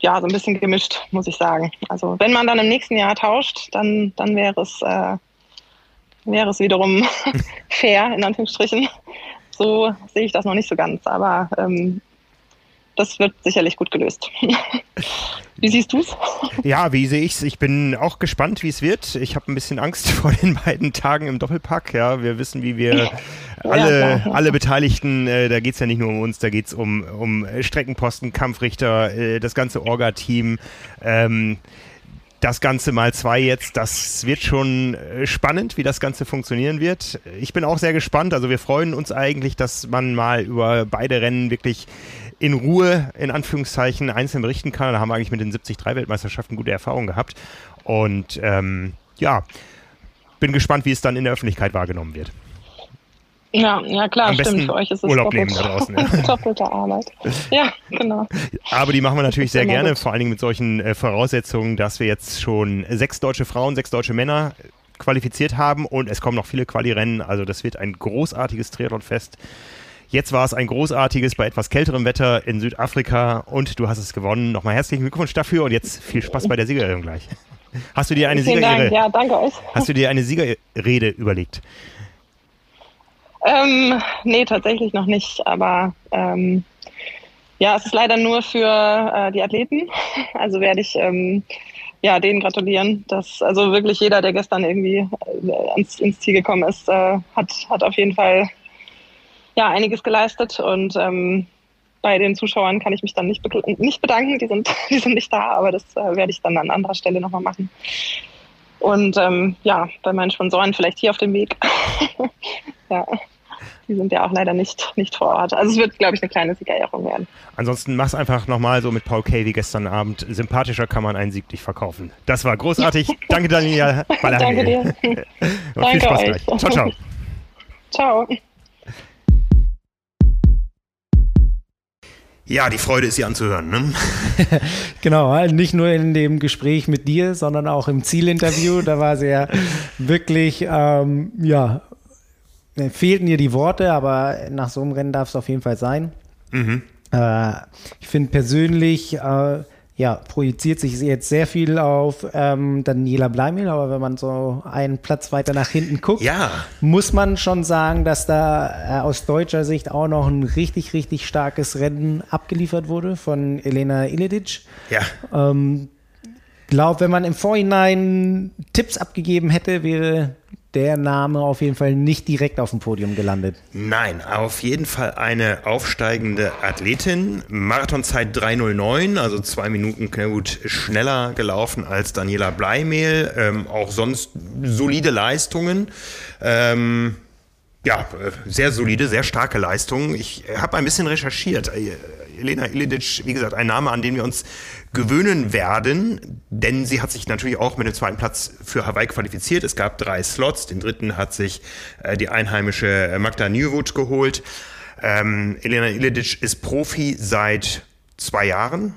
ja, so ein bisschen gemischt, muss ich sagen. Also wenn man dann im nächsten Jahr tauscht, dann, dann wäre es, äh, wäre es wiederum fair, in Anführungsstrichen. So sehe ich das noch nicht so ganz, aber ähm, das wird sicherlich gut gelöst. Wie siehst du es? Ja, wie sehe ich es? Ich bin auch gespannt, wie es wird. Ich habe ein bisschen Angst vor den beiden Tagen im Doppelpack. Ja, wir wissen, wie wir alle, ja, alle Beteiligten, äh, da geht es ja nicht nur um uns, da geht es um, um Streckenposten, Kampfrichter, äh, das ganze Orga-Team. Ähm, das Ganze mal zwei jetzt, das wird schon äh, spannend, wie das Ganze funktionieren wird. Ich bin auch sehr gespannt. Also wir freuen uns eigentlich, dass man mal über beide Rennen wirklich in Ruhe, in Anführungszeichen, einzeln berichten kann. Da haben wir eigentlich mit den 73-Weltmeisterschaften gute Erfahrungen gehabt. Und ähm, ja, bin gespannt, wie es dann in der Öffentlichkeit wahrgenommen wird. Ja, ja klar, Am stimmt. Für euch ist es Urlaub doppelt, nehmen da draußen. Ja. doppelte Arbeit. Ja, genau. Aber die machen wir natürlich sehr gerne, gut. vor allen Dingen mit solchen äh, Voraussetzungen, dass wir jetzt schon sechs deutsche Frauen, sechs deutsche Männer qualifiziert haben und es kommen noch viele Quali-Rennen. Also das wird ein großartiges Triathlon-Fest. Jetzt war es ein großartiges bei etwas kälterem Wetter in Südafrika und du hast es gewonnen. Nochmal herzlichen Glückwunsch dafür und jetzt viel Spaß bei der Siegerehrung gleich. Hast du dir eine Siegerrede? Ja, danke euch. Hast du dir eine Siegerrede überlegt? Ähm, nee, tatsächlich noch nicht. Aber ähm, ja, es ist leider nur für äh, die Athleten. Also werde ich ähm, ja, denen gratulieren. Dass, also wirklich jeder, der gestern irgendwie äh, ans, ins Ziel gekommen ist, äh, hat, hat auf jeden Fall ja, einiges geleistet. Und ähm, bei den Zuschauern kann ich mich dann nicht, be nicht bedanken. Die sind, die sind nicht da, aber das äh, werde ich dann an anderer Stelle nochmal machen. Und ähm, ja, bei meinen Sponsoren vielleicht hier auf dem Weg. ja, die sind ja auch leider nicht, nicht vor Ort. Also es wird, glaube ich, eine kleine Siegerehrung werden. Ansonsten mach's einfach nochmal so mit Paul Kay wie gestern Abend. Sympathischer kann man einen Sieg nicht verkaufen. Das war großartig. Danke, Daniela. Danke dir. Und viel Danke Spaß euch. gleich. Ciao, ciao. Ciao. Ja, die Freude ist sie anzuhören. Ne? Genau, nicht nur in dem Gespräch mit dir, sondern auch im Zielinterview. Da war sie ja wirklich, ähm, ja, fehlten ihr die Worte, aber nach so einem Rennen darf es auf jeden Fall sein. Mhm. Äh, ich finde persönlich, äh, ja, projiziert sich jetzt sehr viel auf ähm, Daniela Bleimel, aber wenn man so einen Platz weiter nach hinten guckt, Ja. muss man schon sagen, dass da äh, aus deutscher Sicht auch noch ein richtig, richtig starkes Rennen abgeliefert wurde von Elena Iledic. Ja. Ähm, glaube, wenn man im Vorhinein Tipps abgegeben hätte, wäre der Name auf jeden Fall nicht direkt auf dem Podium gelandet. Nein, auf jeden Fall eine aufsteigende Athletin. Marathonzeit 3.09, also zwei Minuten gut schneller gelaufen als Daniela Bleimehl. Ähm, auch sonst solide Leistungen. Ähm, ja, äh, sehr solide, sehr starke Leistungen. Ich habe ein bisschen recherchiert. Äh, Elena Ilidic, wie gesagt, ein Name, an den wir uns gewöhnen werden, denn sie hat sich natürlich auch mit dem zweiten Platz für Hawaii qualifiziert. Es gab drei Slots, den dritten hat sich äh, die einheimische Magda Nieuwood geholt. Ähm, Elena Ilidic ist Profi seit zwei Jahren,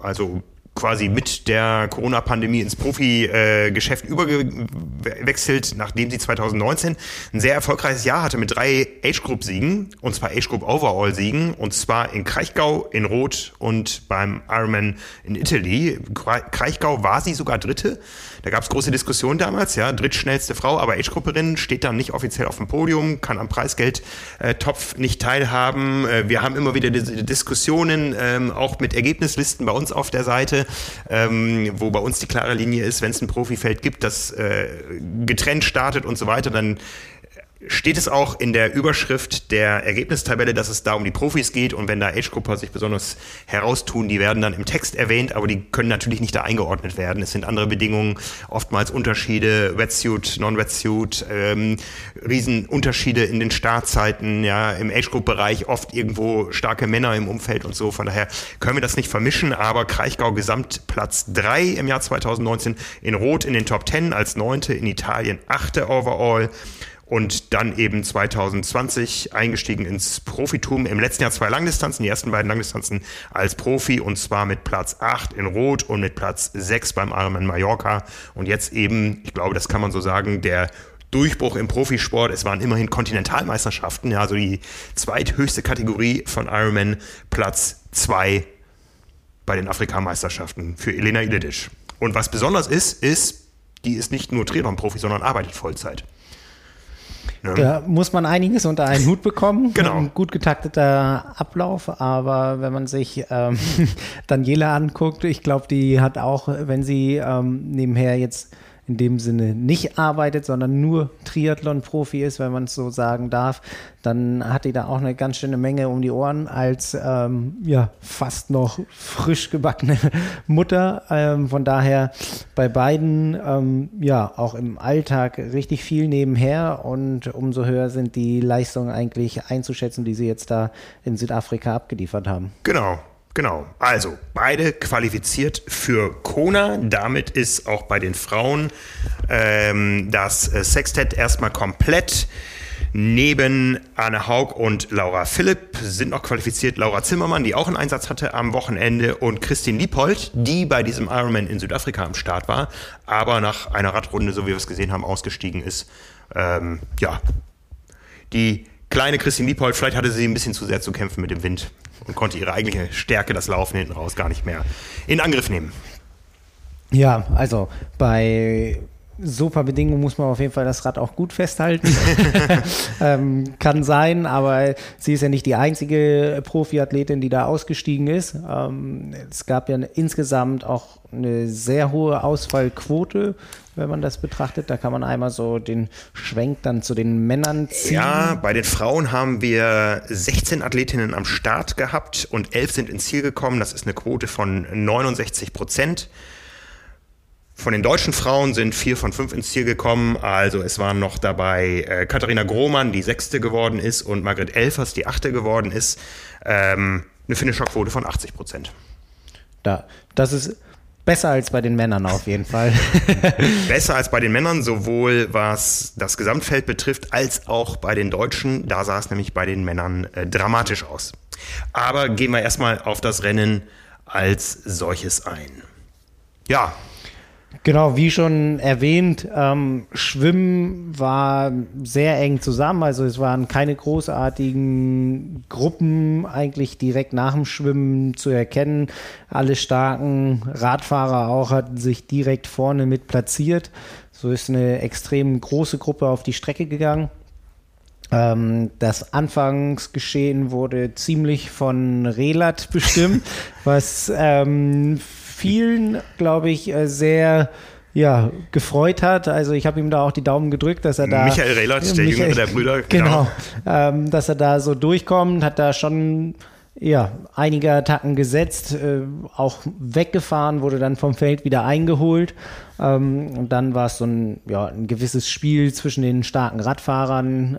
also quasi mit der Corona-Pandemie ins Profi-Geschäft übergewechselt, nachdem sie 2019 ein sehr erfolgreiches Jahr hatte mit drei Age-Group-Siegen, und zwar Age-Group-Overall-Siegen, und zwar in Kraichgau, in Rot und beim Ironman in Italy. Kraichgau war sie sogar Dritte. Da gab es große Diskussionen damals, ja, drittschnellste Frau, aber Age-Grupperin steht dann nicht offiziell auf dem Podium, kann am Preisgeldtopf nicht teilhaben. Äh, Wir haben immer wieder diese Diskussionen, ähm, auch mit Ergebnislisten bei uns auf der Seite, ähm, wo bei uns die klare Linie ist, wenn es ein Profifeld gibt, das äh, getrennt startet und so weiter, dann steht es auch in der Überschrift der Ergebnistabelle, dass es da um die Profis geht und wenn da Age-Grupper sich besonders heraustun, die werden dann im Text erwähnt, aber die können natürlich nicht da eingeordnet werden. Es sind andere Bedingungen, oftmals Unterschiede, Wetsuit, Non-Wetsuit, ähm, Riesenunterschiede in den Startzeiten, ja, im Age-Group-Bereich oft irgendwo starke Männer im Umfeld und so. Von daher können wir das nicht vermischen, aber Kraichgau Gesamtplatz 3 im Jahr 2019 in Rot in den Top 10 als Neunte, in Italien Achte overall und dann eben 2020 eingestiegen ins Profitum. Im letzten Jahr zwei Langdistanzen, die ersten beiden Langdistanzen als Profi und zwar mit Platz 8 in Rot und mit Platz 6 beim Ironman Mallorca. Und jetzt eben, ich glaube, das kann man so sagen, der Durchbruch im Profisport. Es waren immerhin Kontinentalmeisterschaften, ja, also die zweithöchste Kategorie von Ironman, Platz 2 bei den Afrikameisterschaften für Elena Iledic. Und was besonders ist, ist, die ist nicht nur Triathlon-Profi, sondern arbeitet Vollzeit. Ne? Da muss man einiges unter einen Hut bekommen. Genau. Ein gut getakteter Ablauf, aber wenn man sich ähm, Daniela anguckt, ich glaube, die hat auch, wenn sie ähm, nebenher jetzt in dem Sinne nicht arbeitet, sondern nur Triathlon-Profi ist, wenn man es so sagen darf, dann hat die da auch eine ganz schöne Menge um die Ohren als ähm, ja fast noch frisch gebackene Mutter. Ähm, von daher bei beiden ähm, ja auch im Alltag richtig viel nebenher und umso höher sind die Leistungen eigentlich einzuschätzen, die sie jetzt da in Südafrika abgeliefert haben. Genau, genau. Also, beide qualifiziert für Kona. Damit ist auch bei den Frauen ähm, das äh, Sextett erstmal komplett. Neben Anne Haug und Laura Philipp sind noch qualifiziert Laura Zimmermann, die auch einen Einsatz hatte am Wochenende, und Christine Liephold, die bei diesem Ironman in Südafrika am Start war, aber nach einer Radrunde, so wie wir es gesehen haben, ausgestiegen ist. Ähm, ja, die kleine Christine Liephold, vielleicht hatte sie ein bisschen zu sehr zu kämpfen mit dem Wind und konnte ihre eigentliche Stärke, das Laufen hinten raus, gar nicht mehr in Angriff nehmen. Ja, also bei super Bedingungen muss man auf jeden Fall das Rad auch gut festhalten. ähm, kann sein, aber sie ist ja nicht die einzige Profiathletin, die da ausgestiegen ist. Ähm, es gab ja insgesamt auch eine sehr hohe Ausfallquote, wenn man das betrachtet. Da kann man einmal so den Schwenk dann zu den Männern ziehen. Ja, bei den Frauen haben wir 16 Athletinnen am Start gehabt und 11 sind ins Ziel gekommen. Das ist eine Quote von 69 Prozent. Von den deutschen Frauen sind vier von fünf ins Ziel gekommen. Also es waren noch dabei äh, Katharina Grohmann, die sechste geworden ist, und Margret Elfers, die achte geworden ist. Ähm, eine Finisherquote von 80 Prozent. Da, das ist besser als bei den Männern auf jeden Fall. besser als bei den Männern, sowohl was das Gesamtfeld betrifft, als auch bei den Deutschen. Da sah es nämlich bei den Männern äh, dramatisch aus. Aber gehen wir erstmal auf das Rennen als solches ein. Ja, Genau, wie schon erwähnt, ähm, Schwimmen war sehr eng zusammen. Also es waren keine großartigen Gruppen eigentlich direkt nach dem Schwimmen zu erkennen. Alle starken Radfahrer auch hatten sich direkt vorne mit platziert. So ist eine extrem große Gruppe auf die Strecke gegangen. Ähm, das Anfangsgeschehen wurde ziemlich von Relat bestimmt, was ähm, vielen, glaube ich, äh, sehr ja, gefreut hat. Also ich habe ihm da auch die Daumen gedrückt, dass er da. Michael Rehlert, der jüngere der Brüder. Genau. genau ähm, dass er da so durchkommt, hat da schon ja, einige Attacken gesetzt, äh, auch weggefahren, wurde dann vom Feld wieder eingeholt. Ähm, und dann war es so ein, ja, ein gewisses Spiel zwischen den starken Radfahrern.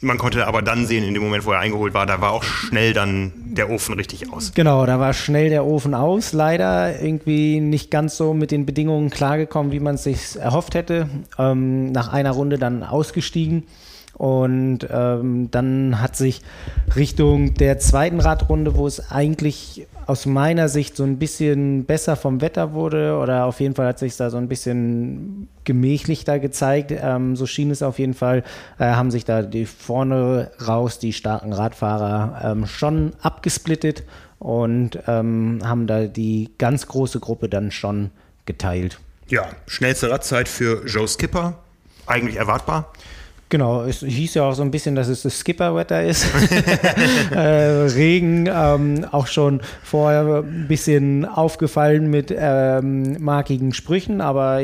Man konnte aber dann sehen, in dem Moment, wo er eingeholt war, da war auch schnell dann der Ofen richtig aus. Genau, da war schnell der Ofen aus. Leider irgendwie nicht ganz so mit den Bedingungen klargekommen, wie man es sich erhofft hätte. Ähm, nach einer Runde dann ausgestiegen. Und ähm, dann hat sich Richtung der zweiten Radrunde, wo es eigentlich aus meiner Sicht so ein bisschen besser vom Wetter wurde, oder auf jeden Fall hat sich da so ein bisschen gemächlicher gezeigt, ähm, so schien es auf jeden Fall, äh, haben sich da die vorne raus die starken Radfahrer ähm, schon abgesplittet und ähm, haben da die ganz große Gruppe dann schon geteilt. Ja, schnellste Radzeit für Joe Skipper, eigentlich erwartbar. Genau, es hieß ja auch so ein bisschen, dass es das Skipper-Wetter ist. äh, Regen, ähm, auch schon vorher ein bisschen aufgefallen mit ähm, markigen Sprüchen, aber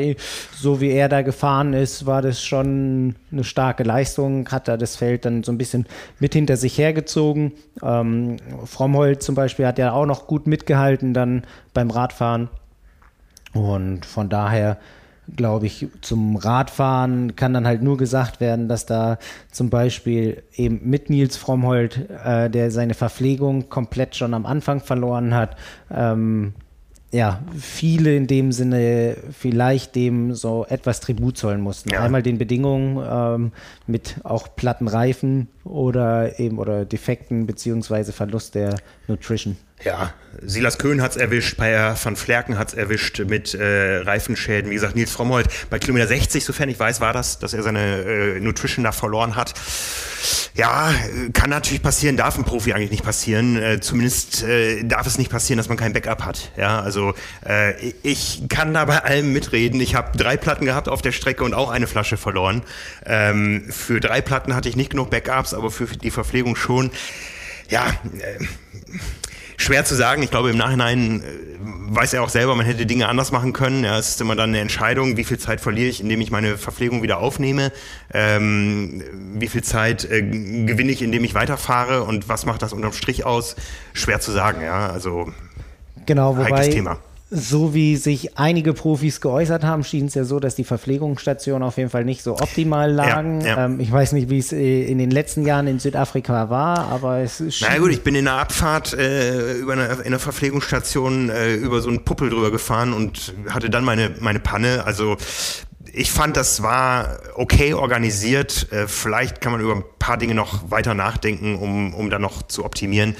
so wie er da gefahren ist, war das schon eine starke Leistung, hat er das Feld dann so ein bisschen mit hinter sich hergezogen. Ähm, Frommholt zum Beispiel hat ja auch noch gut mitgehalten dann beim Radfahren und von daher glaube ich, zum Radfahren kann dann halt nur gesagt werden, dass da zum Beispiel eben mit Nils Frommholt, äh, der seine Verpflegung komplett schon am Anfang verloren hat, ähm, ja, viele in dem Sinne vielleicht dem so etwas Tribut zollen mussten. Ja. Einmal den Bedingungen ähm, mit auch platten Reifen oder eben oder Defekten beziehungsweise Verlust der Nutrition. Ja, Silas Köhn hat es erwischt, Bayer van Flerken hat es erwischt mit äh, Reifenschäden. Wie gesagt, Nils Frommold bei Kilometer 60, sofern ich weiß, war das, dass er seine äh, Nutrition da verloren hat. Ja, kann natürlich passieren, darf ein Profi eigentlich nicht passieren. Äh, zumindest äh, darf es nicht passieren, dass man kein Backup hat. Ja, also äh, ich kann da bei allem mitreden. Ich habe drei Platten gehabt auf der Strecke und auch eine Flasche verloren. Ähm, für drei Platten hatte ich nicht genug Backups, aber für die Verpflegung schon. Ja, äh, schwer zu sagen. Ich glaube, im Nachhinein äh, weiß er auch selber, man hätte Dinge anders machen können. Ja, es ist immer dann eine Entscheidung, wie viel Zeit verliere ich, indem ich meine Verpflegung wieder aufnehme. Ähm, wie viel Zeit äh, gewinne ich, indem ich weiterfahre und was macht das unterm Strich aus? Schwer zu sagen, ja. Also genau, wobei, Thema so wie sich einige Profis geäußert haben, schien es ja so, dass die Verpflegungsstationen auf jeden Fall nicht so optimal lagen. Ja, ja. Ähm, ich weiß nicht, wie es äh, in den letzten Jahren in Südafrika war, aber es ist. Na gut, ich bin in der Abfahrt äh, über eine, in einer Verpflegungsstation äh, über so einen Puppel drüber gefahren und hatte dann meine, meine Panne. Also ich fand, das war okay organisiert. Äh, vielleicht kann man über ein paar Dinge noch weiter nachdenken, um, um da noch zu optimieren.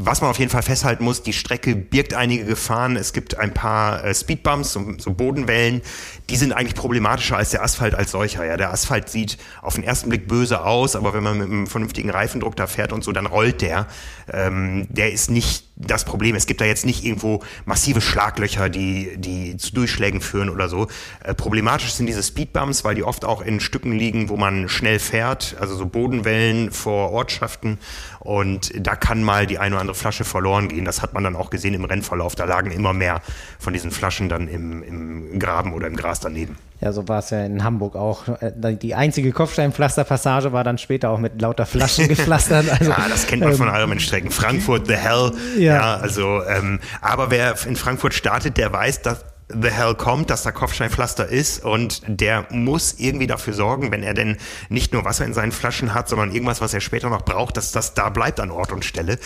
Was man auf jeden Fall festhalten muss, die Strecke birgt einige Gefahren. Es gibt ein paar äh, Speedbumps, so, so, Bodenwellen. Die sind eigentlich problematischer als der Asphalt als solcher. Ja, der Asphalt sieht auf den ersten Blick böse aus, aber wenn man mit einem vernünftigen Reifendruck da fährt und so, dann rollt der. Ähm, der ist nicht das Problem. Es gibt da jetzt nicht irgendwo massive Schlaglöcher, die, die zu Durchschlägen führen oder so. Äh, problematisch sind diese Speedbumps, weil die oft auch in Stücken liegen, wo man schnell fährt, also so Bodenwellen vor Ortschaften. Und da kann mal die eine oder andere Flasche verloren gehen. Das hat man dann auch gesehen im Rennverlauf. Da lagen immer mehr von diesen Flaschen dann im, im Graben oder im Gras daneben. Ja, so war es ja in Hamburg auch. Äh, die einzige Kopfsteinpflasterpassage war dann später auch mit lauter Flaschen gepflastert. Also, ja, das kennt man ähm, von Ironman-Strecken. Frankfurt, The Hell. Ja, ja also, ähm, aber wer in Frankfurt startet, der weiß, dass The Hell kommt, dass da Kopfsteinpflaster ist und der muss irgendwie dafür sorgen, wenn er denn nicht nur Wasser in seinen Flaschen hat, sondern irgendwas, was er später noch braucht, dass das da bleibt an Ort und Stelle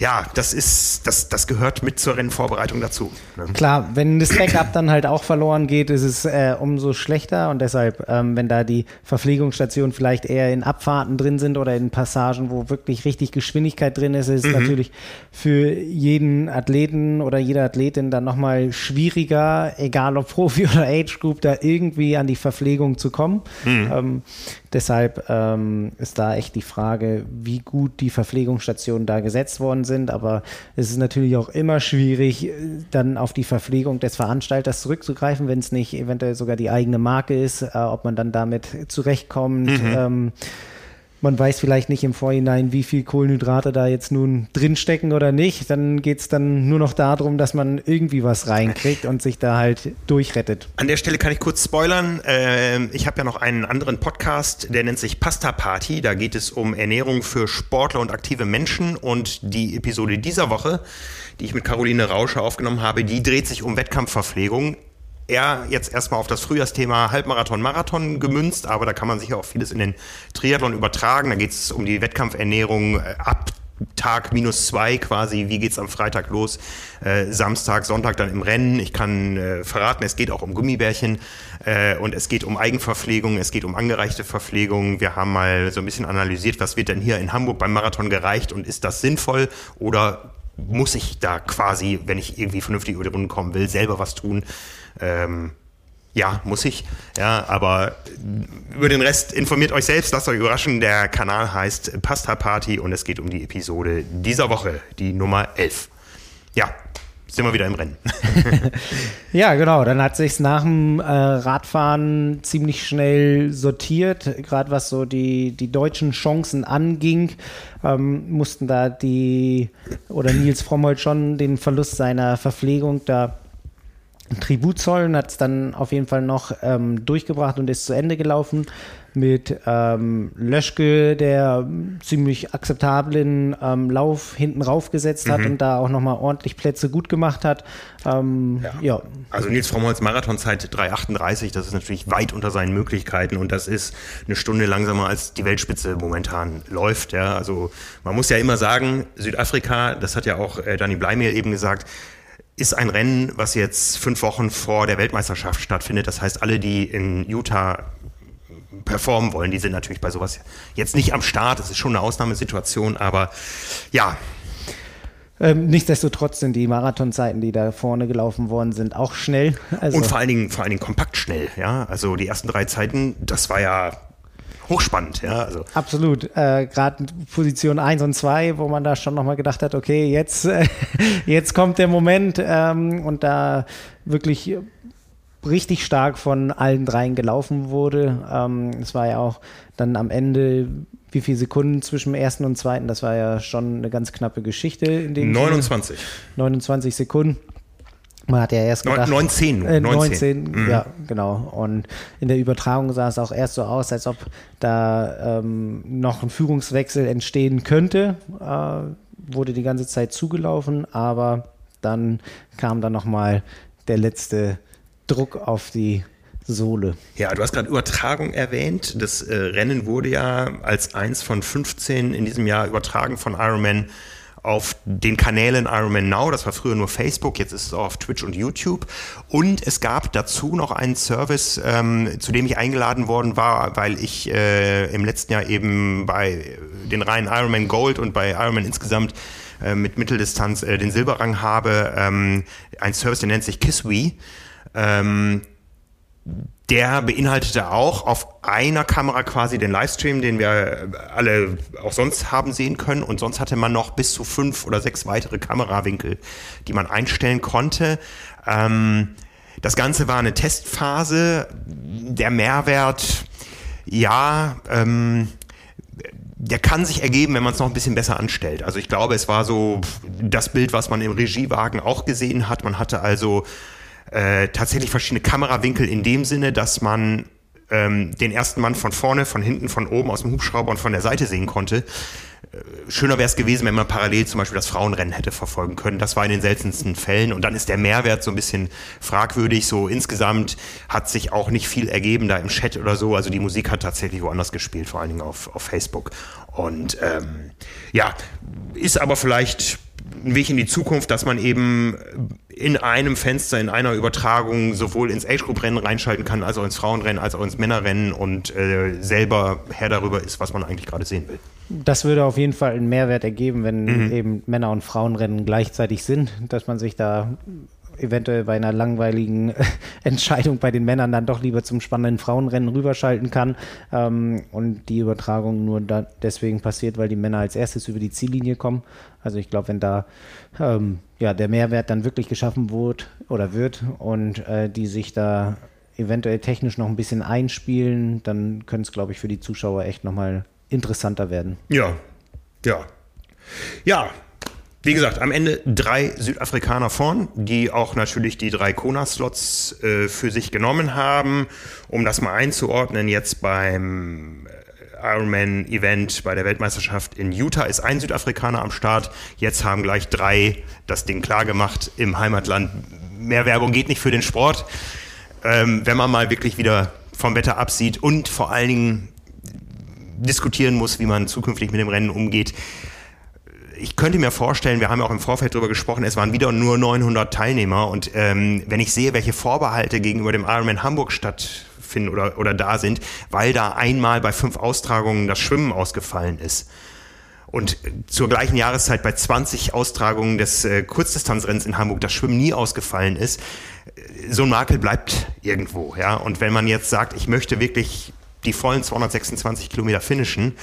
ja, das ist, das, das gehört mit zur Rennvorbereitung dazu. Ne? Klar, wenn das Backup dann halt auch verloren geht, ist es äh, umso schlechter und deshalb, ähm, wenn da die Verpflegungsstationen vielleicht eher in Abfahrten drin sind oder in Passagen, wo wirklich richtig Geschwindigkeit drin ist, ist es mhm. natürlich für jeden Athleten oder jede Athletin dann nochmal schwieriger, egal ob Profi oder Age Group, da irgendwie an die Verpflegung zu kommen. Mhm. Ähm, deshalb ähm, ist da echt die Frage, wie gut die Verpflegungsstationen da gesetzt worden sind aber es ist natürlich auch immer schwierig, äh, dann auf die Verpflegung des Veranstalters zurückzugreifen, wenn es nicht eventuell sogar die eigene Marke ist, äh, ob man dann damit zurechtkommt. Mhm. Ähm, man weiß vielleicht nicht im Vorhinein, wie viel Kohlenhydrate da jetzt nun drinstecken oder nicht. Dann geht es dann nur noch darum, dass man irgendwie was reinkriegt und sich da halt durchrettet. An der Stelle kann ich kurz spoilern. Ähm, ich habe ja noch einen anderen Podcast, der nennt sich Pasta Party. Da geht es um Ernährung für Sportler und aktive Menschen. Und die Episode dieser Woche, die ich mit Caroline Rauscher aufgenommen habe, die dreht sich um Wettkampfverpflegung eher jetzt erstmal auf das Frühjahrsthema Halbmarathon, Marathon gemünzt, aber da kann man sicher auch vieles in den Triathlon übertragen. Da geht es um die Wettkampfernährung äh, ab Tag minus zwei quasi, wie geht's am Freitag los, äh, Samstag, Sonntag dann im Rennen. Ich kann äh, verraten, es geht auch um Gummibärchen äh, und es geht um Eigenverpflegung, es geht um angereichte Verpflegung. Wir haben mal so ein bisschen analysiert, was wird denn hier in Hamburg beim Marathon gereicht und ist das sinnvoll oder muss ich da quasi, wenn ich irgendwie vernünftig über die Runde kommen will, selber was tun? Ähm, ja, muss ich. Ja, aber über den Rest informiert euch selbst, lasst euch überraschen. Der Kanal heißt Pasta Party und es geht um die Episode dieser Woche, die Nummer 11. Ja, sind wir wieder im Rennen. ja, genau. Dann hat sich nach dem äh, Radfahren ziemlich schnell sortiert, gerade was so die, die deutschen Chancen anging. Ähm, mussten da die oder Nils Frommold schon den Verlust seiner Verpflegung da Tribut zollen, hat es dann auf jeden Fall noch ähm, durchgebracht und ist zu Ende gelaufen mit ähm, Löschke, der ziemlich akzeptablen ähm, Lauf hinten raufgesetzt hat mhm. und da auch nochmal ordentlich Plätze gut gemacht hat. Ähm, ja. ja. Also Nils Frommholz Marathonzeit 3,38, das ist natürlich weit unter seinen Möglichkeiten und das ist eine Stunde langsamer als die Weltspitze momentan läuft. Ja. Also man muss ja immer sagen, Südafrika, das hat ja auch äh, Dani Bleimehl eben gesagt, ist ein Rennen, was jetzt fünf Wochen vor der Weltmeisterschaft stattfindet. Das heißt, alle, die in Utah performen wollen, die sind natürlich bei sowas jetzt nicht am Start. Das ist schon eine Ausnahmesituation, aber ja. Ähm, nichtsdestotrotz sind die Marathonzeiten, die da vorne gelaufen worden sind, auch schnell. Also Und vor allen Dingen, vor allen Dingen kompakt schnell. Ja, also die ersten drei Zeiten, das war ja hochspannend. Ja, also. Absolut. Äh, Gerade Position 1 und 2, wo man da schon nochmal gedacht hat, okay, jetzt, äh, jetzt kommt der Moment ähm, und da wirklich richtig stark von allen dreien gelaufen wurde. Ähm, es war ja auch dann am Ende, wie viele Sekunden zwischen dem ersten und zweiten, das war ja schon eine ganz knappe Geschichte. In dem 29. 29 Sekunden. Man hat ja erst gedacht, 19, äh, 19, 19 mhm. ja, genau. Und in der Übertragung sah es auch erst so aus, als ob da ähm, noch ein Führungswechsel entstehen könnte. Äh, wurde die ganze Zeit zugelaufen, aber dann kam dann nochmal der letzte Druck auf die Sohle. Ja, du hast gerade Übertragung erwähnt. Das äh, Rennen wurde ja als eins von 15 in diesem Jahr übertragen von Ironman auf den Kanälen Ironman Now, das war früher nur Facebook, jetzt ist es auch auf Twitch und YouTube. Und es gab dazu noch einen Service, ähm, zu dem ich eingeladen worden war, weil ich äh, im letzten Jahr eben bei den Reihen Ironman Gold und bei Ironman insgesamt äh, mit Mitteldistanz äh, den Silberrang habe. Ähm, ein Service, der nennt sich KissWe. Ähm, der beinhaltete auch auf einer Kamera quasi den Livestream, den wir alle auch sonst haben sehen können. Und sonst hatte man noch bis zu fünf oder sechs weitere Kamerawinkel, die man einstellen konnte. Ähm, das Ganze war eine Testphase. Der Mehrwert, ja, ähm, der kann sich ergeben, wenn man es noch ein bisschen besser anstellt. Also ich glaube, es war so das Bild, was man im Regiewagen auch gesehen hat. Man hatte also äh, tatsächlich verschiedene Kamerawinkel in dem Sinne, dass man ähm, den ersten Mann von vorne, von hinten, von oben aus dem Hubschrauber und von der Seite sehen konnte. Äh, schöner wäre es gewesen, wenn man parallel zum Beispiel das Frauenrennen hätte verfolgen können. Das war in den seltensten Fällen. Und dann ist der Mehrwert so ein bisschen fragwürdig. So insgesamt hat sich auch nicht viel ergeben da im Chat oder so. Also die Musik hat tatsächlich woanders gespielt, vor allen Dingen auf, auf Facebook. Und ähm, ja, ist aber vielleicht ein Weg in die Zukunft, dass man eben in einem Fenster, in einer Übertragung sowohl ins Age-Group-Rennen reinschalten kann, als auch ins Frauenrennen, als auch ins Männerrennen und äh, selber Herr darüber ist, was man eigentlich gerade sehen will. Das würde auf jeden Fall einen Mehrwert ergeben, wenn mhm. eben Männer- und Frauenrennen gleichzeitig sind, dass man sich da eventuell bei einer langweiligen Entscheidung bei den Männern dann doch lieber zum spannenden Frauenrennen rüberschalten kann ähm, und die Übertragung nur deswegen passiert, weil die Männer als erstes über die Ziellinie kommen. Also ich glaube, wenn da ähm, ja, der Mehrwert dann wirklich geschaffen wurde oder wird und äh, die sich da eventuell technisch noch ein bisschen einspielen, dann könnte es, glaube ich, für die Zuschauer echt nochmal interessanter werden. Ja, ja. Ja, wie gesagt, am Ende drei Südafrikaner vorn, die auch natürlich die drei Kona-Slots äh, für sich genommen haben. Um das mal einzuordnen, jetzt beim äh, Ironman-Event bei der Weltmeisterschaft in Utah ist ein Südafrikaner am Start. Jetzt haben gleich drei das Ding klar gemacht im Heimatland. Mehr Werbung geht nicht für den Sport. Ähm, wenn man mal wirklich wieder vom Wetter absieht und vor allen Dingen diskutieren muss, wie man zukünftig mit dem Rennen umgeht, ich könnte mir vorstellen, wir haben ja auch im Vorfeld darüber gesprochen, es waren wieder nur 900 Teilnehmer und ähm, wenn ich sehe, welche Vorbehalte gegenüber dem Ironman Hamburg stattfinden oder, oder da sind, weil da einmal bei fünf Austragungen das Schwimmen ausgefallen ist. Und zur gleichen Jahreszeit bei 20 Austragungen des äh, Kurzdistanzrennens in Hamburg das Schwimmen nie ausgefallen ist, so ein Makel bleibt irgendwo, ja. Und wenn man jetzt sagt, ich möchte wirklich die vollen 226 Kilometer finishen,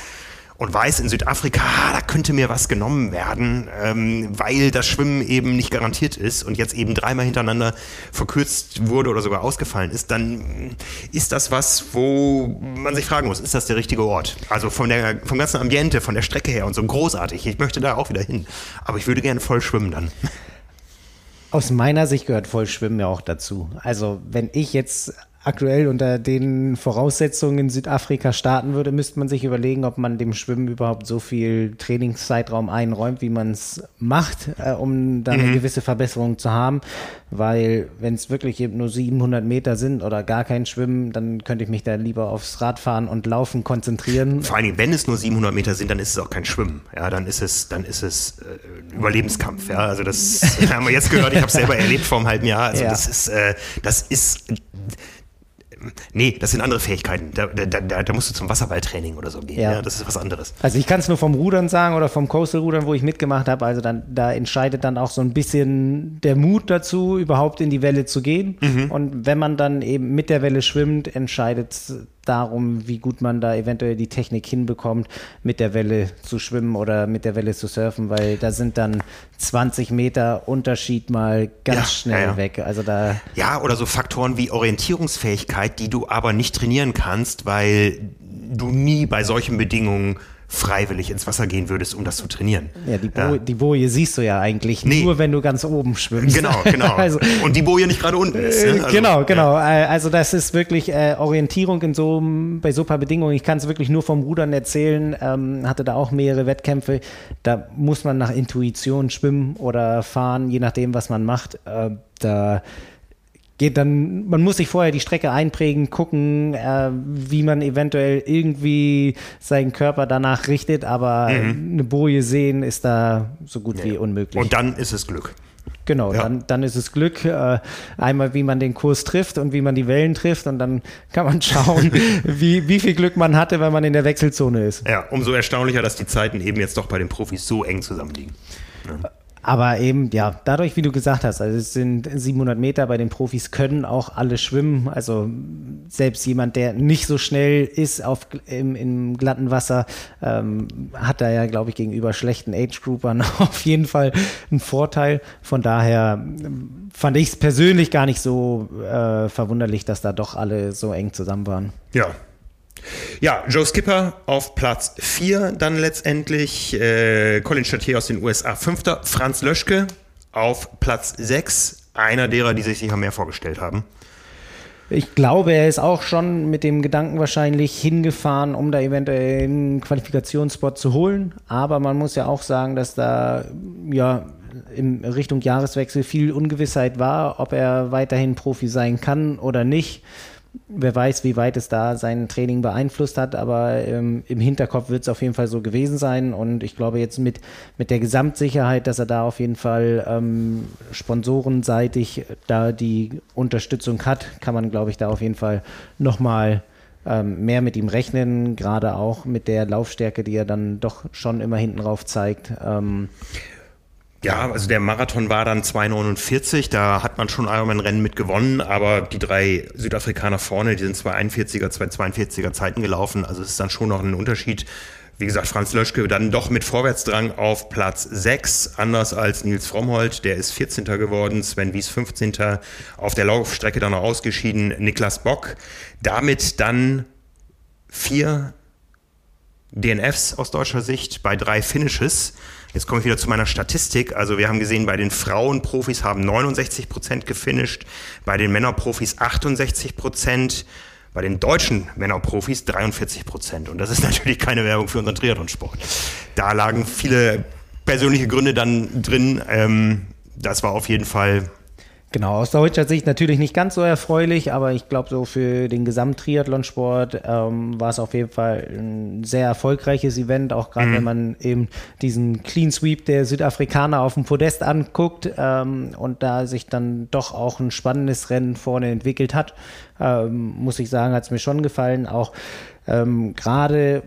und weiß in Südafrika, da könnte mir was genommen werden, ähm, weil das Schwimmen eben nicht garantiert ist und jetzt eben dreimal hintereinander verkürzt wurde oder sogar ausgefallen ist, dann ist das was, wo man sich fragen muss, ist das der richtige Ort? Also von der, vom ganzen Ambiente, von der Strecke her und so großartig. Ich möchte da auch wieder hin. Aber ich würde gerne voll schwimmen dann. Aus meiner Sicht gehört Vollschwimmen ja auch dazu. Also wenn ich jetzt aktuell unter den Voraussetzungen in Südafrika starten würde, müsste man sich überlegen, ob man dem Schwimmen überhaupt so viel Trainingszeitraum einräumt, wie man es macht, äh, um dann mhm. eine gewisse Verbesserung zu haben. Weil wenn es wirklich eben nur 700 Meter sind oder gar kein Schwimmen, dann könnte ich mich da lieber aufs Radfahren und Laufen konzentrieren. Vor allen Dingen, wenn es nur 700 Meter sind, dann ist es auch kein Schwimmen. Ja, dann ist es, dann ist es äh, Überlebenskampf. Ja, also das haben wir jetzt gehört. Ich habe es selber erlebt vor einem halben Jahr. Also ja. das ist, äh, das ist nee, das sind andere Fähigkeiten. Da, da, da, da musst du zum Wasserballtraining oder so gehen. Ja. ja das ist was anderes. Also ich kann es nur vom Rudern sagen oder vom Coastal-Rudern, wo ich mitgemacht habe. Also dann, da entscheidet dann auch so ein bisschen der Mut dazu, überhaupt in die Welle zu gehen. Mhm. Und wenn man dann eben mit der Welle schwimmt, entscheidet darum, wie gut man da eventuell die Technik hinbekommt, mit der Welle zu schwimmen oder mit der Welle zu surfen, weil da sind dann 20 Meter Unterschied mal ganz ja, schnell ja, weg. Also da ja, oder so Faktoren wie Orientierungsfähigkeit, die du aber nicht trainieren kannst, weil du nie bei solchen Bedingungen freiwillig ins Wasser gehen würdest, um das zu trainieren. Ja, die, Bo ja. die Boje siehst du ja eigentlich nee. nur, wenn du ganz oben schwimmst. Genau, genau. also, Und die Boje nicht gerade unten ist. Ne? Also, genau, genau. Ja. Äh, also das ist wirklich äh, Orientierung in so, bei so paar Bedingungen. Ich kann es wirklich nur vom Rudern erzählen. Ähm, hatte da auch mehrere Wettkämpfe. Da muss man nach Intuition schwimmen oder fahren, je nachdem, was man macht. Äh, da geht dann, man muss sich vorher die Strecke einprägen, gucken, äh, wie man eventuell irgendwie seinen Körper danach richtet, aber mhm. eine Boje sehen ist da so gut ja. wie unmöglich. Und dann ist es Glück. Genau, ja. dann, dann ist es Glück. Äh, einmal, wie man den Kurs trifft und wie man die Wellen trifft und dann kann man schauen, wie, wie viel Glück man hatte, wenn man in der Wechselzone ist. Ja, umso erstaunlicher, dass die Zeiten eben jetzt doch bei den Profis so eng zusammenliegen. Ja. Aber eben, ja, dadurch, wie du gesagt hast, also es sind 700 Meter, bei den Profis können auch alle schwimmen. Also selbst jemand, der nicht so schnell ist auf, im, im glatten Wasser, ähm, hat da ja, glaube ich, gegenüber schlechten Age-Groupern auf jeden Fall einen Vorteil. Von daher ähm, fand ich es persönlich gar nicht so äh, verwunderlich, dass da doch alle so eng zusammen waren. Ja, ja, Joe Skipper auf Platz 4 dann letztendlich. Äh, Colin Chatier aus den USA 5. Franz Löschke auf Platz 6. Einer derer, die sich sicher mehr vorgestellt haben. Ich glaube, er ist auch schon mit dem Gedanken wahrscheinlich hingefahren, um da eventuell einen Qualifikationsspot zu holen. Aber man muss ja auch sagen, dass da ja in Richtung Jahreswechsel viel Ungewissheit war, ob er weiterhin Profi sein kann oder nicht wer weiß, wie weit es da sein Training beeinflusst hat, aber ähm, im Hinterkopf wird es auf jeden Fall so gewesen sein und ich glaube jetzt mit, mit der Gesamtsicherheit, dass er da auf jeden Fall ähm, sponsorenseitig da die Unterstützung hat, kann man glaube ich da auf jeden Fall nochmal ähm, mehr mit ihm rechnen, gerade auch mit der Laufstärke, die er dann doch schon immer hinten rauf zeigt. Ähm, ja, also der Marathon war dann 2,49, da hat man schon Ironman-Rennen mit gewonnen, aber die drei Südafrikaner vorne, die sind 2,41er, 2,42er Zeiten gelaufen, also es ist dann schon noch ein Unterschied. Wie gesagt, Franz Löschke dann doch mit Vorwärtsdrang auf Platz 6, anders als Nils Frommholt, der ist 14. geworden, Sven Wies 15. Auf der Laufstrecke dann noch ausgeschieden, Niklas Bock. Damit dann vier DNFs aus deutscher Sicht bei drei Finishes. Jetzt komme ich wieder zu meiner Statistik. Also wir haben gesehen, bei den Frauenprofis haben 69 Prozent gefinisht, bei den Männerprofis 68 Prozent, bei den deutschen Männerprofis 43 Prozent. Und das ist natürlich keine Werbung für unseren Triathlonsport. Da lagen viele persönliche Gründe dann drin. Ähm, das war auf jeden Fall Genau, aus deutscher Sicht natürlich nicht ganz so erfreulich, aber ich glaube, so für den Gesamttriathlonsport ähm, war es auf jeden Fall ein sehr erfolgreiches Event, auch gerade mhm. wenn man eben diesen Clean Sweep der Südafrikaner auf dem Podest anguckt ähm, und da sich dann doch auch ein spannendes Rennen vorne entwickelt hat, ähm, muss ich sagen, hat es mir schon gefallen. Auch ähm, gerade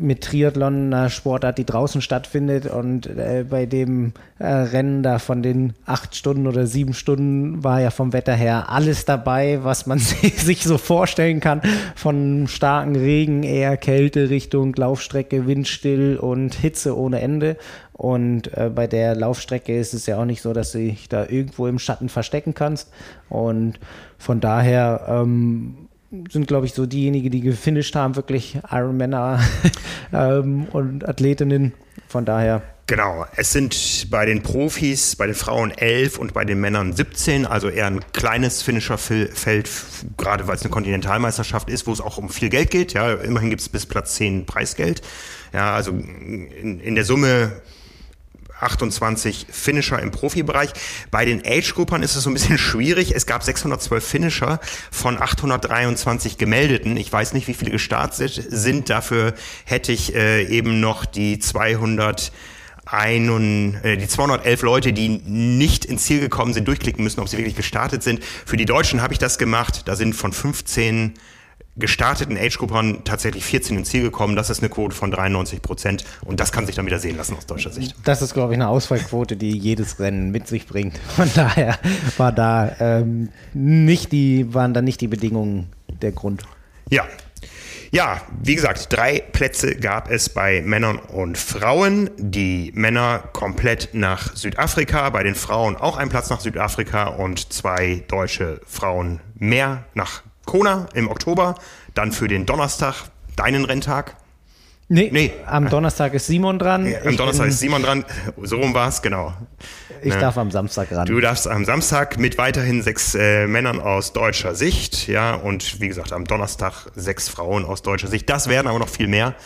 mit Triathlon einer Sportart, die draußen stattfindet und äh, bei dem äh, Rennen da von den acht Stunden oder sieben Stunden war ja vom Wetter her alles dabei, was man sich so vorstellen kann, von starken Regen, eher Kälte Richtung Laufstrecke, windstill und Hitze ohne Ende. Und äh, bei der Laufstrecke ist es ja auch nicht so, dass du dich da irgendwo im Schatten verstecken kannst. Und von daher ähm, sind, glaube ich, so diejenigen, die gefinisht haben, wirklich Ironmänner ähm, und Athletinnen. Von daher. Genau, es sind bei den Profis, bei den Frauen 11 und bei den Männern 17, also eher ein kleines Finisherfeld, gerade weil es eine Kontinentalmeisterschaft ist, wo es auch um viel Geld geht. Ja, immerhin gibt es bis Platz 10 Preisgeld. Ja, also in, in der Summe 28 Finisher im Profibereich. Bei den Age-Gruppern ist es so ein bisschen schwierig. Es gab 612 Finisher von 823 gemeldeten. Ich weiß nicht, wie viele gestartet sind. Dafür hätte ich äh, eben noch die 200 ein, äh, die 211 Leute, die nicht ins Ziel gekommen sind, durchklicken müssen, ob sie wirklich gestartet sind. Für die Deutschen habe ich das gemacht. Da sind von 15 gestarteten Age-Groupern tatsächlich 14 ins Ziel gekommen. Das ist eine Quote von 93 Prozent und das kann sich dann wieder sehen lassen aus deutscher Sicht. Das ist, glaube ich, eine Ausfallquote, die jedes Rennen mit sich bringt. Von daher war da ähm, nicht die, waren da nicht die Bedingungen der Grund. Ja, ja, wie gesagt, drei Plätze gab es bei Männern und Frauen. Die Männer komplett nach Südafrika, bei den Frauen auch ein Platz nach Südafrika und zwei deutsche Frauen mehr nach Kona im Oktober, dann für den Donnerstag deinen Renntag. Nee, nee. am Donnerstag ist Simon dran. Ja, am ich Donnerstag ist Simon dran. So rum war es, genau. Ich ne? darf am Samstag ran. Du darfst am Samstag mit weiterhin sechs äh, Männern aus deutscher Sicht, ja, und wie gesagt, am Donnerstag sechs Frauen aus deutscher Sicht. Das werden aber noch viel mehr.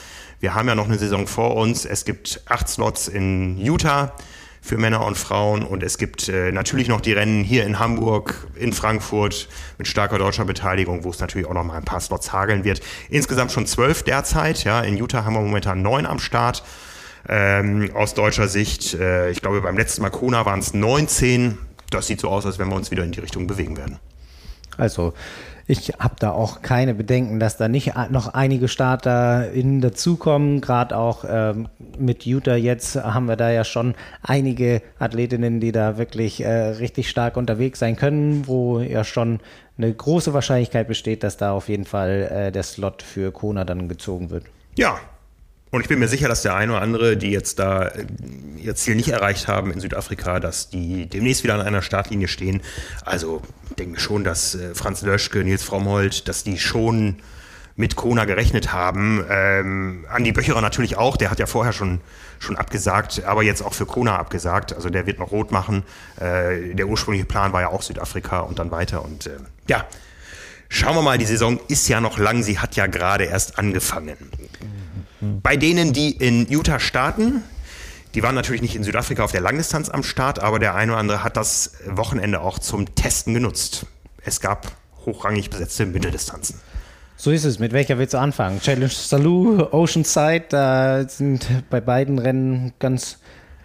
Wir haben ja noch eine Saison vor uns. Es gibt acht Slots in Utah, für Männer und Frauen. Und es gibt äh, natürlich noch die Rennen hier in Hamburg, in Frankfurt mit starker deutscher Beteiligung, wo es natürlich auch noch mal ein paar Slots hageln wird. Insgesamt schon zwölf derzeit. Ja, in Utah haben wir momentan neun am Start. Ähm, aus deutscher Sicht, äh, ich glaube beim letzten Mal Kona waren es 19. Das sieht so aus, als wenn wir uns wieder in die Richtung bewegen werden. Also ich habe da auch keine Bedenken, dass da nicht noch einige Starter in dazukommen. Gerade auch ähm, mit Utah jetzt haben wir da ja schon einige Athletinnen, die da wirklich äh, richtig stark unterwegs sein können, wo ja schon eine große Wahrscheinlichkeit besteht, dass da auf jeden Fall äh, der Slot für Kona dann gezogen wird. Ja, und ich bin mir sicher, dass der eine oder andere, die jetzt da äh, ihr Ziel nicht erreicht haben in Südafrika, dass die demnächst wieder an einer Startlinie stehen. Also ich denke schon, dass äh, Franz Löschke, Nils Frommholt, dass die schon mit Kona gerechnet haben. Ähm, Andi Böcherer natürlich auch, der hat ja vorher schon, schon abgesagt, aber jetzt auch für Kona abgesagt. Also der wird noch rot machen. Äh, der ursprüngliche Plan war ja auch Südafrika und dann weiter. Und äh, ja, schauen wir mal, die Saison ist ja noch lang, sie hat ja gerade erst angefangen. Bei denen, die in Utah starten, die waren natürlich nicht in Südafrika auf der Langdistanz am Start, aber der eine oder andere hat das Wochenende auch zum Testen genutzt. Es gab hochrangig besetzte Mitteldistanzen. So ist es. Mit welcher willst du anfangen? Challenge Salou, Oceanside, da sind bei beiden Rennen ganz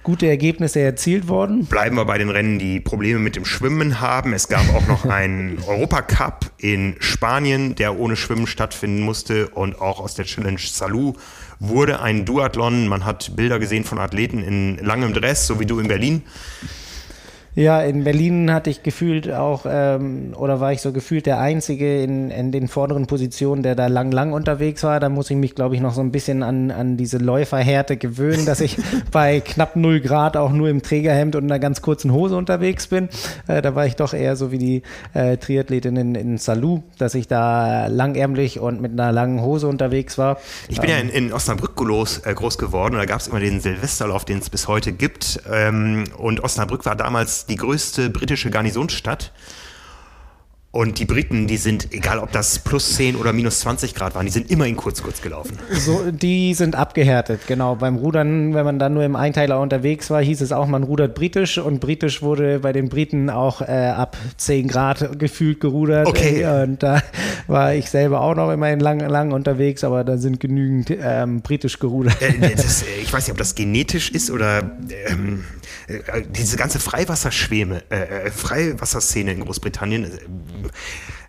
gute Ergebnisse erzielt worden. Bleiben wir bei den Rennen, die Probleme mit dem Schwimmen haben. Es gab auch noch einen Europacup in Spanien, der ohne Schwimmen stattfinden musste und auch aus der Challenge Salou wurde ein Duathlon. Man hat Bilder gesehen von Athleten in langem Dress, so wie du in Berlin. Ja, in Berlin hatte ich gefühlt auch, ähm, oder war ich so gefühlt der Einzige in, in den vorderen Positionen, der da lang, lang unterwegs war. Da muss ich mich, glaube ich, noch so ein bisschen an, an diese Läuferhärte gewöhnen, dass ich bei knapp 0 Grad auch nur im Trägerhemd und einer ganz kurzen Hose unterwegs bin. Äh, da war ich doch eher so wie die äh, Triathletin in, in Salou, dass ich da langärmlich und mit einer langen Hose unterwegs war. Ich bin ähm, ja in, in Osnabrück groß, äh, groß geworden und da gab es immer den Silvesterlauf, den es bis heute gibt. Ähm, und Osnabrück war damals die größte britische Garnisonsstadt. Und die Briten, die sind, egal ob das plus 10 oder minus 20 Grad waren, die sind immer in kurz kurz gelaufen. So, die sind abgehärtet, genau. Beim Rudern, wenn man dann nur im Einteiler unterwegs war, hieß es auch, man rudert britisch und britisch wurde bei den Briten auch äh, ab 10 Grad gefühlt gerudert. Okay. Und da war ich selber auch noch immerhin lang, lang unterwegs, aber da sind genügend ähm, britisch gerudert. Äh, das, äh, ich weiß nicht, ob das genetisch ist oder ähm, äh, diese ganze Freiwasserschwäme, äh, äh, Freiwasserszene in Großbritannien. Äh,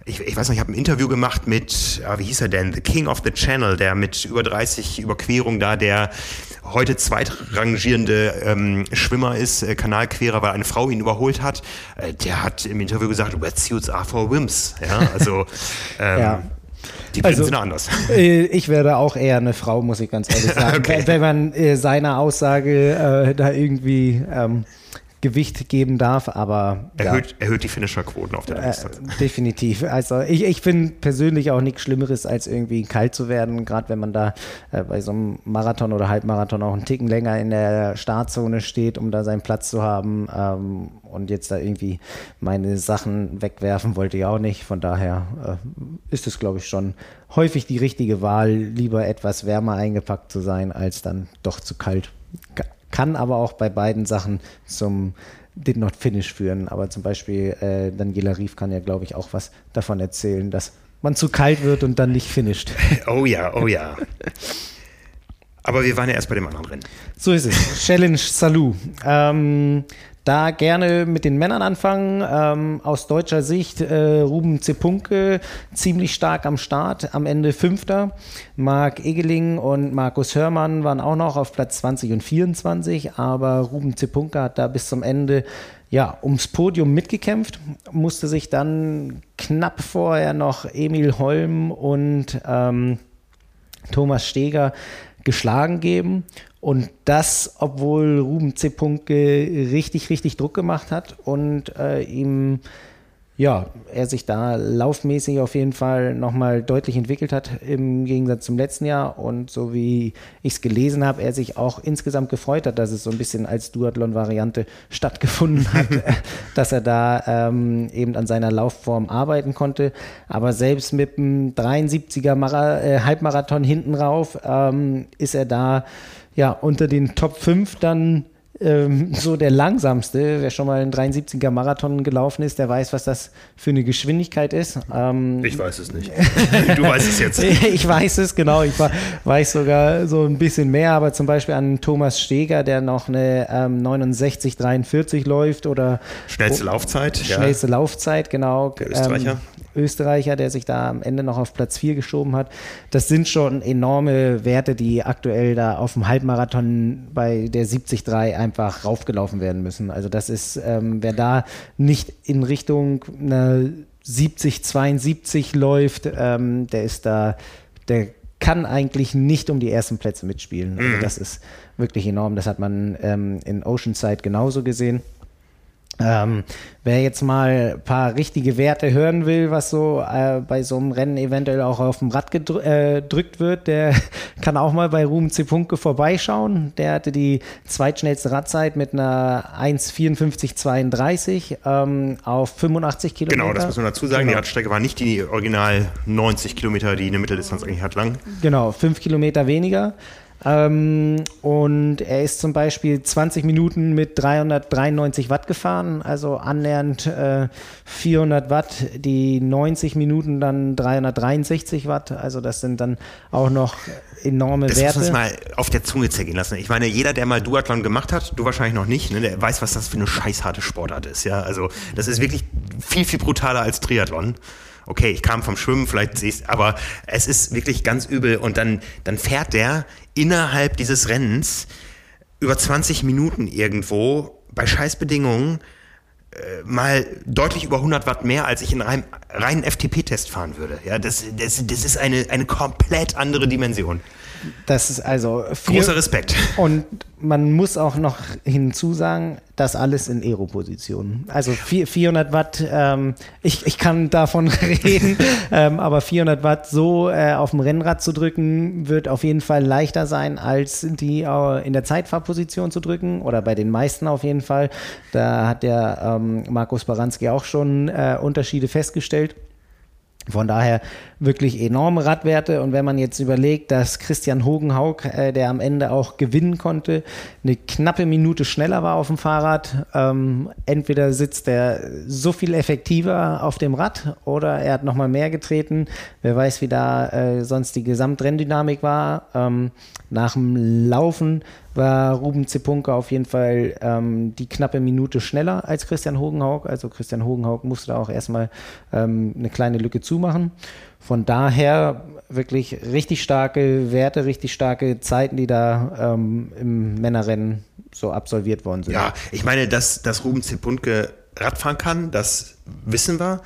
ich, ich weiß noch, ich habe ein Interview gemacht mit, ah, wie hieß er denn, The King of the Channel, der mit über 30 Überquerungen da, der heute zweitrangierende ähm, Schwimmer ist, äh, Kanalquerer, weil eine Frau ihn überholt hat. Äh, der hat im Interview gesagt, Wetsuits are for Wims. Ja, also ähm, ja. Die also, sind anders. Äh, ich wäre auch eher eine Frau, muss ich ganz ehrlich sagen. okay. Wenn man äh, seiner Aussage äh, da irgendwie ähm, Gewicht geben darf, aber. Erhöht, ja. erhöht die Finisher-Quoten auf der äh, Definitiv. Also ich, ich finde persönlich auch nichts Schlimmeres, als irgendwie kalt zu werden, gerade wenn man da äh, bei so einem Marathon oder Halbmarathon auch einen Ticken länger in der Startzone steht, um da seinen Platz zu haben. Ähm, und jetzt da irgendwie meine Sachen wegwerfen wollte ich auch nicht. Von daher äh, ist es, glaube ich, schon häufig die richtige Wahl, lieber etwas wärmer eingepackt zu sein, als dann doch zu kalt kann aber auch bei beiden Sachen zum Did Not Finish führen. Aber zum Beispiel äh, Daniela Rief kann ja, glaube ich, auch was davon erzählen, dass man zu kalt wird und dann nicht finisht. Oh ja, oh ja. Aber wir waren ja erst bei dem anderen Rennen. So ist es. Challenge Salou. Ähm, da gerne mit den Männern anfangen. Ähm, aus deutscher Sicht äh, Ruben Zepunke ziemlich stark am Start, am Ende Fünfter. Marc Egeling und Markus Hörmann waren auch noch auf Platz 20 und 24, aber Ruben Zepunke hat da bis zum Ende ja, ums Podium mitgekämpft, musste sich dann knapp vorher noch Emil Holm und ähm, Thomas Steger geschlagen geben und das, obwohl Ruben C. Punke richtig, richtig Druck gemacht hat und äh, ihm, ja, er sich da laufmäßig auf jeden Fall nochmal deutlich entwickelt hat im Gegensatz zum letzten Jahr. Und so wie ich es gelesen habe, er sich auch insgesamt gefreut hat, dass es so ein bisschen als Duathlon-Variante stattgefunden hat, dass er da ähm, eben an seiner Laufform arbeiten konnte. Aber selbst mit einem 73er Mara äh, Halbmarathon hinten rauf ähm, ist er da ja, unter den Top 5 dann ähm, so der langsamste. Wer schon mal einen 73er Marathon gelaufen ist, der weiß, was das für eine Geschwindigkeit ist. Ähm, ich weiß es nicht. du weißt es jetzt. ich weiß es, genau. Ich weiß sogar so ein bisschen mehr, aber zum Beispiel an Thomas Steger, der noch eine ähm, 69,43 läuft oder. Schnellste Laufzeit. Schnellste ja. Laufzeit, genau. Der Österreicher. Österreicher, der sich da am Ende noch auf Platz 4 geschoben hat. Das sind schon enorme Werte, die aktuell da auf dem Halbmarathon bei der 73 einfach raufgelaufen werden müssen. Also das ist, ähm, wer da nicht in Richtung einer 70, 72 läuft, ähm, der ist da, der kann eigentlich nicht um die ersten Plätze mitspielen. Also mhm. das ist wirklich enorm. Das hat man ähm, in Oceanside genauso gesehen. Ähm, wer jetzt mal ein paar richtige Werte hören will, was so äh, bei so einem Rennen eventuell auch auf dem Rad gedrückt äh, wird, der kann auch mal bei Ruben Zepunke vorbeischauen. Der hatte die zweitschnellste Radzeit mit einer 1,54,32 ähm, auf 85 Kilometer. Genau, das muss man dazu sagen. Genau. Die Radstrecke war nicht die original 90 Kilometer, die eine Mitteldistanz eigentlich hat, lang. Genau, fünf Kilometer weniger. Ähm, und er ist zum Beispiel 20 Minuten mit 393 Watt gefahren, also annähernd äh, 400 Watt, die 90 Minuten dann 363 Watt, also das sind dann auch noch enorme das Werte. Das muss man mal auf der Zunge zergehen lassen. Ich meine, jeder, der mal Duathlon gemacht hat, du wahrscheinlich noch nicht, ne, der weiß, was das für eine scheißharte Sportart ist. Ja? Also das ist wirklich viel, viel brutaler als Triathlon okay, ich kam vom Schwimmen, vielleicht ich aber es ist wirklich ganz übel. Und dann, dann fährt der innerhalb dieses Rennens über 20 Minuten irgendwo bei Scheißbedingungen äh, mal deutlich über 100 Watt mehr, als ich in einem reinen FTP-Test fahren würde. Ja, das, das, das ist eine, eine komplett andere Dimension. Das ist also großer Respekt. Und man muss auch noch hinzusagen, das alles in Aero-Positionen. Also 400 Watt, ähm, ich, ich kann davon reden, ähm, aber 400 Watt so äh, auf dem Rennrad zu drücken, wird auf jeden Fall leichter sein, als die äh, in der Zeitfahrposition zu drücken oder bei den meisten auf jeden Fall. Da hat der ähm, Markus Baranski auch schon äh, Unterschiede festgestellt. Von daher wirklich enorme Radwerte. Und wenn man jetzt überlegt, dass Christian Hogenhaug, äh, der am Ende auch gewinnen konnte, eine knappe Minute schneller war auf dem Fahrrad, ähm, entweder sitzt er so viel effektiver auf dem Rad oder er hat nochmal mehr getreten. Wer weiß, wie da äh, sonst die Gesamtrennendynamik war. Ähm, nach dem Laufen war Ruben Zepunke auf jeden Fall ähm, die knappe Minute schneller als Christian Hogenhaug. Also Christian Hogenhaug musste da auch erstmal ähm, eine kleine Lücke zumachen. Von daher wirklich richtig starke Werte, richtig starke Zeiten, die da ähm, im Männerrennen so absolviert worden sind. Ja, ich meine, dass, dass Ruben Zepunke Radfahren kann, das wissen wir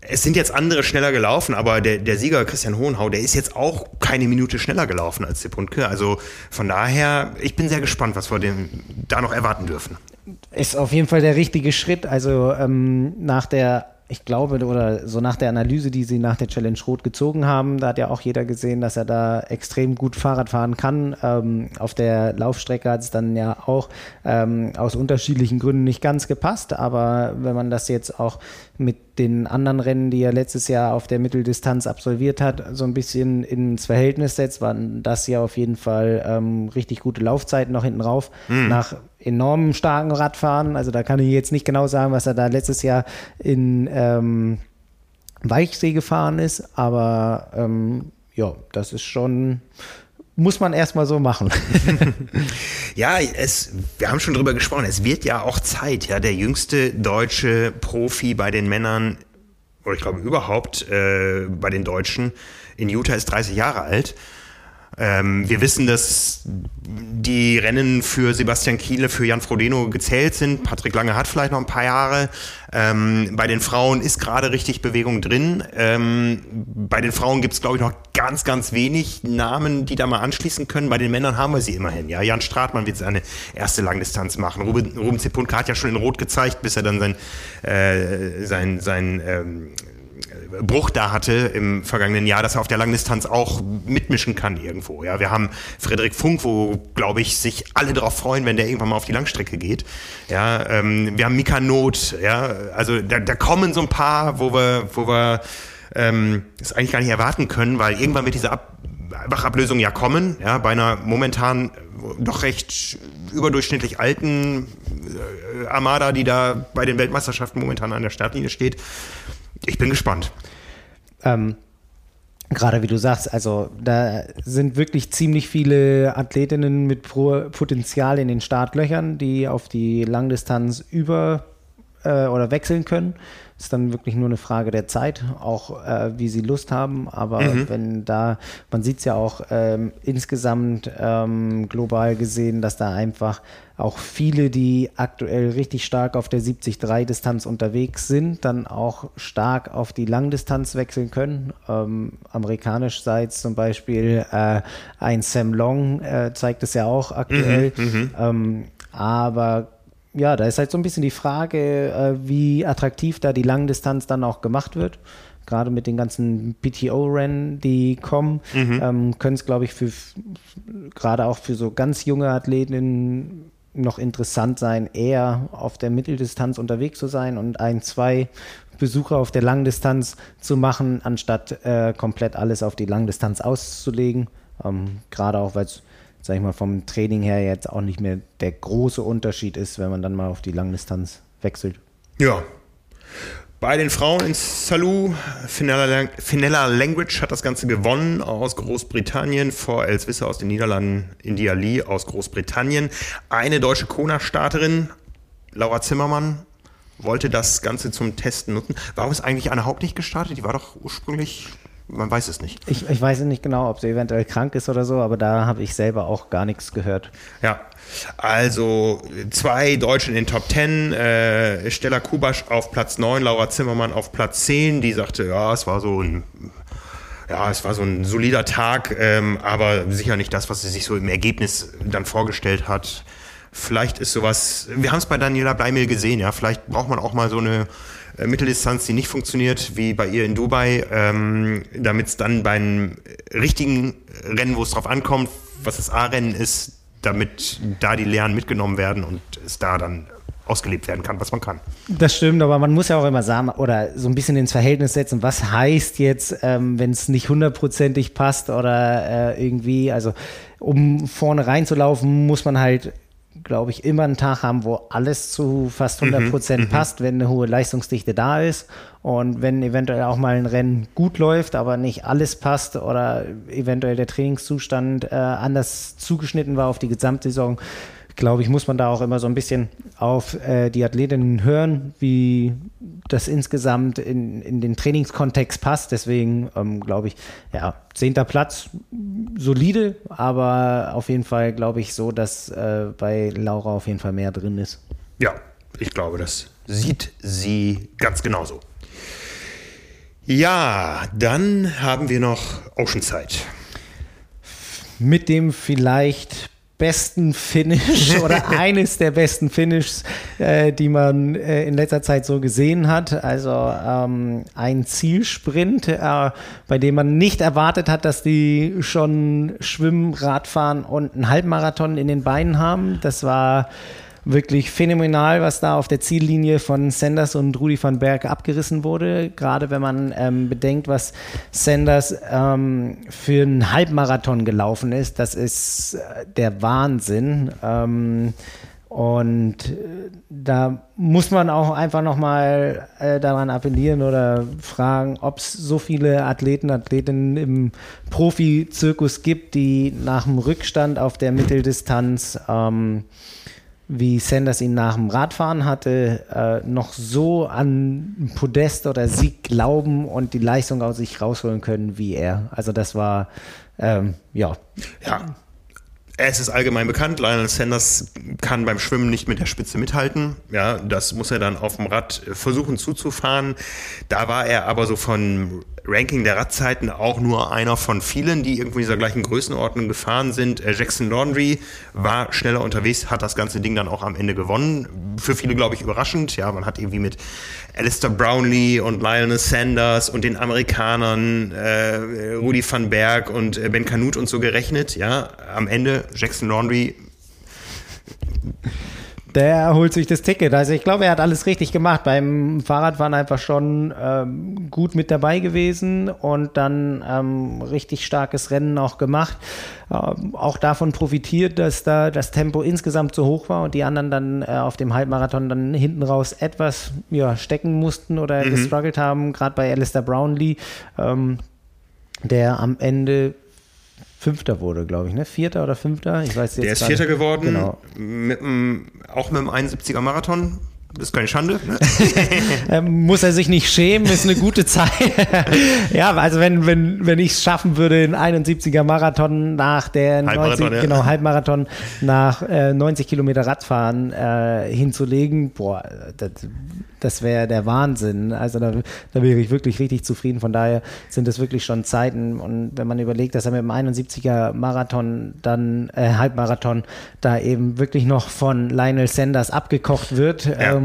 es sind jetzt andere schneller gelaufen, aber der, der Sieger Christian Hohenhau, der ist jetzt auch keine Minute schneller gelaufen als Sepunke. Also von daher, ich bin sehr gespannt, was wir dem da noch erwarten dürfen. Ist auf jeden Fall der richtige Schritt. Also ähm, nach der ich glaube, oder so nach der Analyse, die sie nach der Challenge Rot gezogen haben, da hat ja auch jeder gesehen, dass er da extrem gut Fahrrad fahren kann. Ähm, auf der Laufstrecke hat es dann ja auch ähm, aus unterschiedlichen Gründen nicht ganz gepasst, aber wenn man das jetzt auch mit den anderen Rennen, die er letztes Jahr auf der Mitteldistanz absolviert hat, so ein bisschen ins Verhältnis setzt, waren das ja auf jeden Fall ähm, richtig gute Laufzeiten noch hinten rauf. Mhm. Nach enorm starken Radfahren. Also da kann ich jetzt nicht genau sagen, was er da letztes Jahr in ähm, Weichsee gefahren ist, aber ähm, ja, das ist schon muss man erstmal so machen. ja, es, wir haben schon drüber gesprochen. Es wird ja auch Zeit. Ja, der jüngste deutsche Profi bei den Männern, oder ich glaube überhaupt äh, bei den Deutschen in Utah ist 30 Jahre alt. Ähm, wir wissen, dass die Rennen für Sebastian Kiele, für Jan Frodeno gezählt sind. Patrick Lange hat vielleicht noch ein paar Jahre. Ähm, bei den Frauen ist gerade richtig Bewegung drin. Ähm, bei den Frauen gibt es, glaube ich, noch ganz, ganz wenig Namen, die da mal anschließen können. Bei den Männern haben wir sie immerhin. Ja, Jan Stratmann wird seine erste Langdistanz machen. Ruben, Ruben Zepunka hat ja schon in Rot gezeigt, bis er dann sein, äh, sein, sein ähm, Bruch da hatte im vergangenen Jahr, dass er auf der Langdistanz auch mitmischen kann irgendwo. Ja, wir haben Frederik Funk, wo glaube ich sich alle darauf freuen, wenn der irgendwann mal auf die Langstrecke geht. Ja, ähm, wir haben Mika Not. Ja, also da, da kommen so ein paar, wo wir, wo wir ähm, es eigentlich gar nicht erwarten können, weil irgendwann wird diese Ab Wachablösung ja kommen, ja, bei einer momentan doch recht überdurchschnittlich alten äh, Armada, die da bei den Weltmeisterschaften momentan an der Startlinie steht. Ich bin gespannt. Ähm, Gerade wie du sagst, also da sind wirklich ziemlich viele Athletinnen mit Potenzial in den Startlöchern, die auf die Langdistanz über äh, oder wechseln können. Ist dann wirklich nur eine Frage der Zeit, auch äh, wie sie Lust haben. Aber mhm. wenn da, man sieht es ja auch ähm, insgesamt ähm, global gesehen, dass da einfach auch viele, die aktuell richtig stark auf der 70-3-Distanz unterwegs sind, dann auch stark auf die Langdistanz wechseln können. Ähm, amerikanisch sei es zum Beispiel äh, ein Sam Long, äh, zeigt es ja auch aktuell. Mhm, mhm. ähm, aber ja, da ist halt so ein bisschen die Frage, äh, wie attraktiv da die Langdistanz dann auch gemacht wird. Gerade mit den ganzen PTO-Rennen, die kommen, mhm. ähm, können es, glaube ich, für gerade auch für so ganz junge Athletinnen noch interessant sein, eher auf der Mitteldistanz unterwegs zu sein und ein, zwei Besucher auf der Langdistanz zu machen, anstatt äh, komplett alles auf die Langdistanz auszulegen. Ähm, gerade auch, weil es sag ich mal, vom Training her jetzt auch nicht mehr der große Unterschied ist, wenn man dann mal auf die Langdistanz wechselt. Ja. Bei den Frauen in Salou, Finella, Language hat das Ganze gewonnen aus Großbritannien vor Els Wisser aus den Niederlanden, India Lee aus Großbritannien. Eine deutsche Kona-Starterin, Laura Zimmermann, wollte das Ganze zum Testen nutzen. Warum ist eigentlich Anne Haupt nicht gestartet? Die war doch ursprünglich man weiß es nicht. Ich, ich weiß nicht genau, ob sie eventuell krank ist oder so, aber da habe ich selber auch gar nichts gehört. Ja, also zwei Deutsche in den Top Ten, äh, Stella Kubasch auf Platz 9, Laura Zimmermann auf Platz 10, die sagte, ja, es war so ein ja, es war so ein solider Tag, ähm, aber sicher nicht das, was sie sich so im Ergebnis dann vorgestellt hat. Vielleicht ist sowas, wir haben es bei Daniela Bleimel gesehen, ja, vielleicht braucht man auch mal so eine Mitteldistanz, die nicht funktioniert, wie bei ihr in Dubai, ähm, damit es dann beim richtigen Rennen, wo es drauf ankommt, was das A-Rennen ist, damit da die Lehren mitgenommen werden und es da dann ausgelebt werden kann, was man kann. Das stimmt, aber man muss ja auch immer sagen oder so ein bisschen ins Verhältnis setzen, was heißt jetzt, ähm, wenn es nicht hundertprozentig passt oder äh, irgendwie, also um vorne reinzulaufen, muss man halt glaube ich, immer einen Tag haben, wo alles zu fast 100 mhm, Prozent mhm, passt, wenn eine hohe Leistungsdichte da ist. Und wenn eventuell auch mal ein Rennen gut läuft, aber nicht alles passt oder eventuell der Trainingszustand äh, anders zugeschnitten war auf die Gesamtsaison, glaube ich, muss man da auch immer so ein bisschen auf äh, die Athletinnen hören, wie das insgesamt in, in den Trainingskontext passt. Deswegen ähm, glaube ich, ja, zehnter Platz, solide, aber auf jeden Fall glaube ich so, dass äh, bei Laura auf jeden Fall mehr drin ist. Ja, ich glaube, das sieht sie ganz genauso. Ja, dann haben wir noch Oceanside. Mit dem vielleicht besten Finish oder eines der besten Finishes, äh, die man äh, in letzter Zeit so gesehen hat. Also ähm, ein Zielsprint, äh, bei dem man nicht erwartet hat, dass die schon Schwimmen, Radfahren und einen Halbmarathon in den Beinen haben. Das war wirklich phänomenal, was da auf der Ziellinie von Sanders und Rudi van Berg abgerissen wurde. Gerade wenn man ähm, bedenkt, was Sanders ähm, für einen Halbmarathon gelaufen ist, das ist äh, der Wahnsinn. Ähm, und äh, da muss man auch einfach nochmal äh, daran appellieren oder fragen, ob es so viele Athleten, Athletinnen im Profizirkus gibt, die nach dem Rückstand auf der Mitteldistanz ähm, wie Sanders ihn nach dem Radfahren hatte, äh, noch so an Podest oder Sieg glauben und die Leistung aus sich rausholen können wie er. Also das war, ähm, ja. Ja, es ist allgemein bekannt, Lionel Sanders kann beim Schwimmen nicht mit der Spitze mithalten. Ja, das muss er dann auf dem Rad versuchen zuzufahren. Da war er aber so von Ranking der Radzeiten auch nur einer von vielen, die irgendwo in dieser gleichen Größenordnung gefahren sind. Äh, Jackson Laundry war schneller unterwegs, hat das ganze Ding dann auch am Ende gewonnen. Für viele, glaube ich, überraschend. Ja, man hat irgendwie mit Alistair Brownlee und Lionel Sanders und den Amerikanern äh, Rudi van Berg und äh, Ben Canute und so gerechnet. Ja, am Ende Jackson Laundry der holt sich das Ticket. Also ich glaube, er hat alles richtig gemacht. Beim Fahrradfahren einfach schon ähm, gut mit dabei gewesen und dann ähm, richtig starkes Rennen auch gemacht. Ähm, auch davon profitiert, dass da das Tempo insgesamt zu hoch war und die anderen dann äh, auf dem Halbmarathon dann hinten raus etwas ja, stecken mussten oder mhm. gestruggelt haben. Gerade bei Alistair Brownlee, ähm, der am Ende Fünfter wurde, glaube ich, ne? Vierter oder Fünfter? Ich weiß jetzt Der ist Vierter geworden, genau. mit einem, auch mit einem 71er Marathon. Das ist keine Schande. Ne? Ähm, muss er sich nicht schämen, ist eine gute Zeit. ja, also wenn, wenn, wenn ich es schaffen würde, einen 71er Marathon nach der 90, ja. genau, Halbmarathon nach äh, 90 Kilometer Radfahren äh, hinzulegen, boah, das, das wäre der Wahnsinn. Also da, da wäre ich wirklich richtig zufrieden. Von daher sind es wirklich schon Zeiten. Und wenn man überlegt, dass er mit dem 71er Marathon dann, äh, Halbmarathon, da eben wirklich noch von Lionel Sanders abgekocht wird, ja. ähm,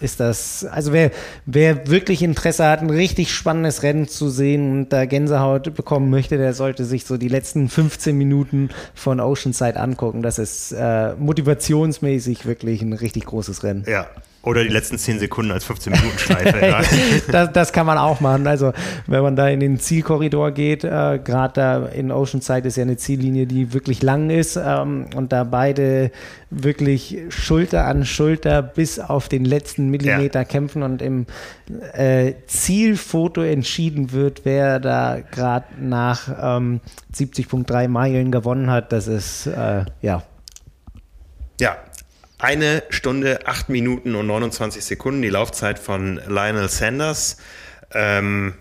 ist das, also wer, wer wirklich Interesse hat, ein richtig spannendes Rennen zu sehen und da Gänsehaut bekommen möchte, der sollte sich so die letzten 15 Minuten von Oceanside angucken. Das ist äh, motivationsmäßig wirklich ein richtig großes Rennen. Ja, oder die letzten 10 Sekunden als 15 Minuten Schleife. ja. das, das, kann man auch machen. Also wenn man da in den Zielkorridor geht, äh, gerade da in Oceanside ist ja eine Ziellinie, die wirklich lang ist ähm, und da beide wirklich Schulter an Schulter bis auf den letzten Millimeter ja. kämpfen und im äh, Zielfoto entschieden wird, wer da gerade nach ähm, 70.3 Meilen gewonnen hat. Das ist äh, ja ja, eine Stunde, acht Minuten und 29 Sekunden, die Laufzeit von Lionel Sanders. Ähm,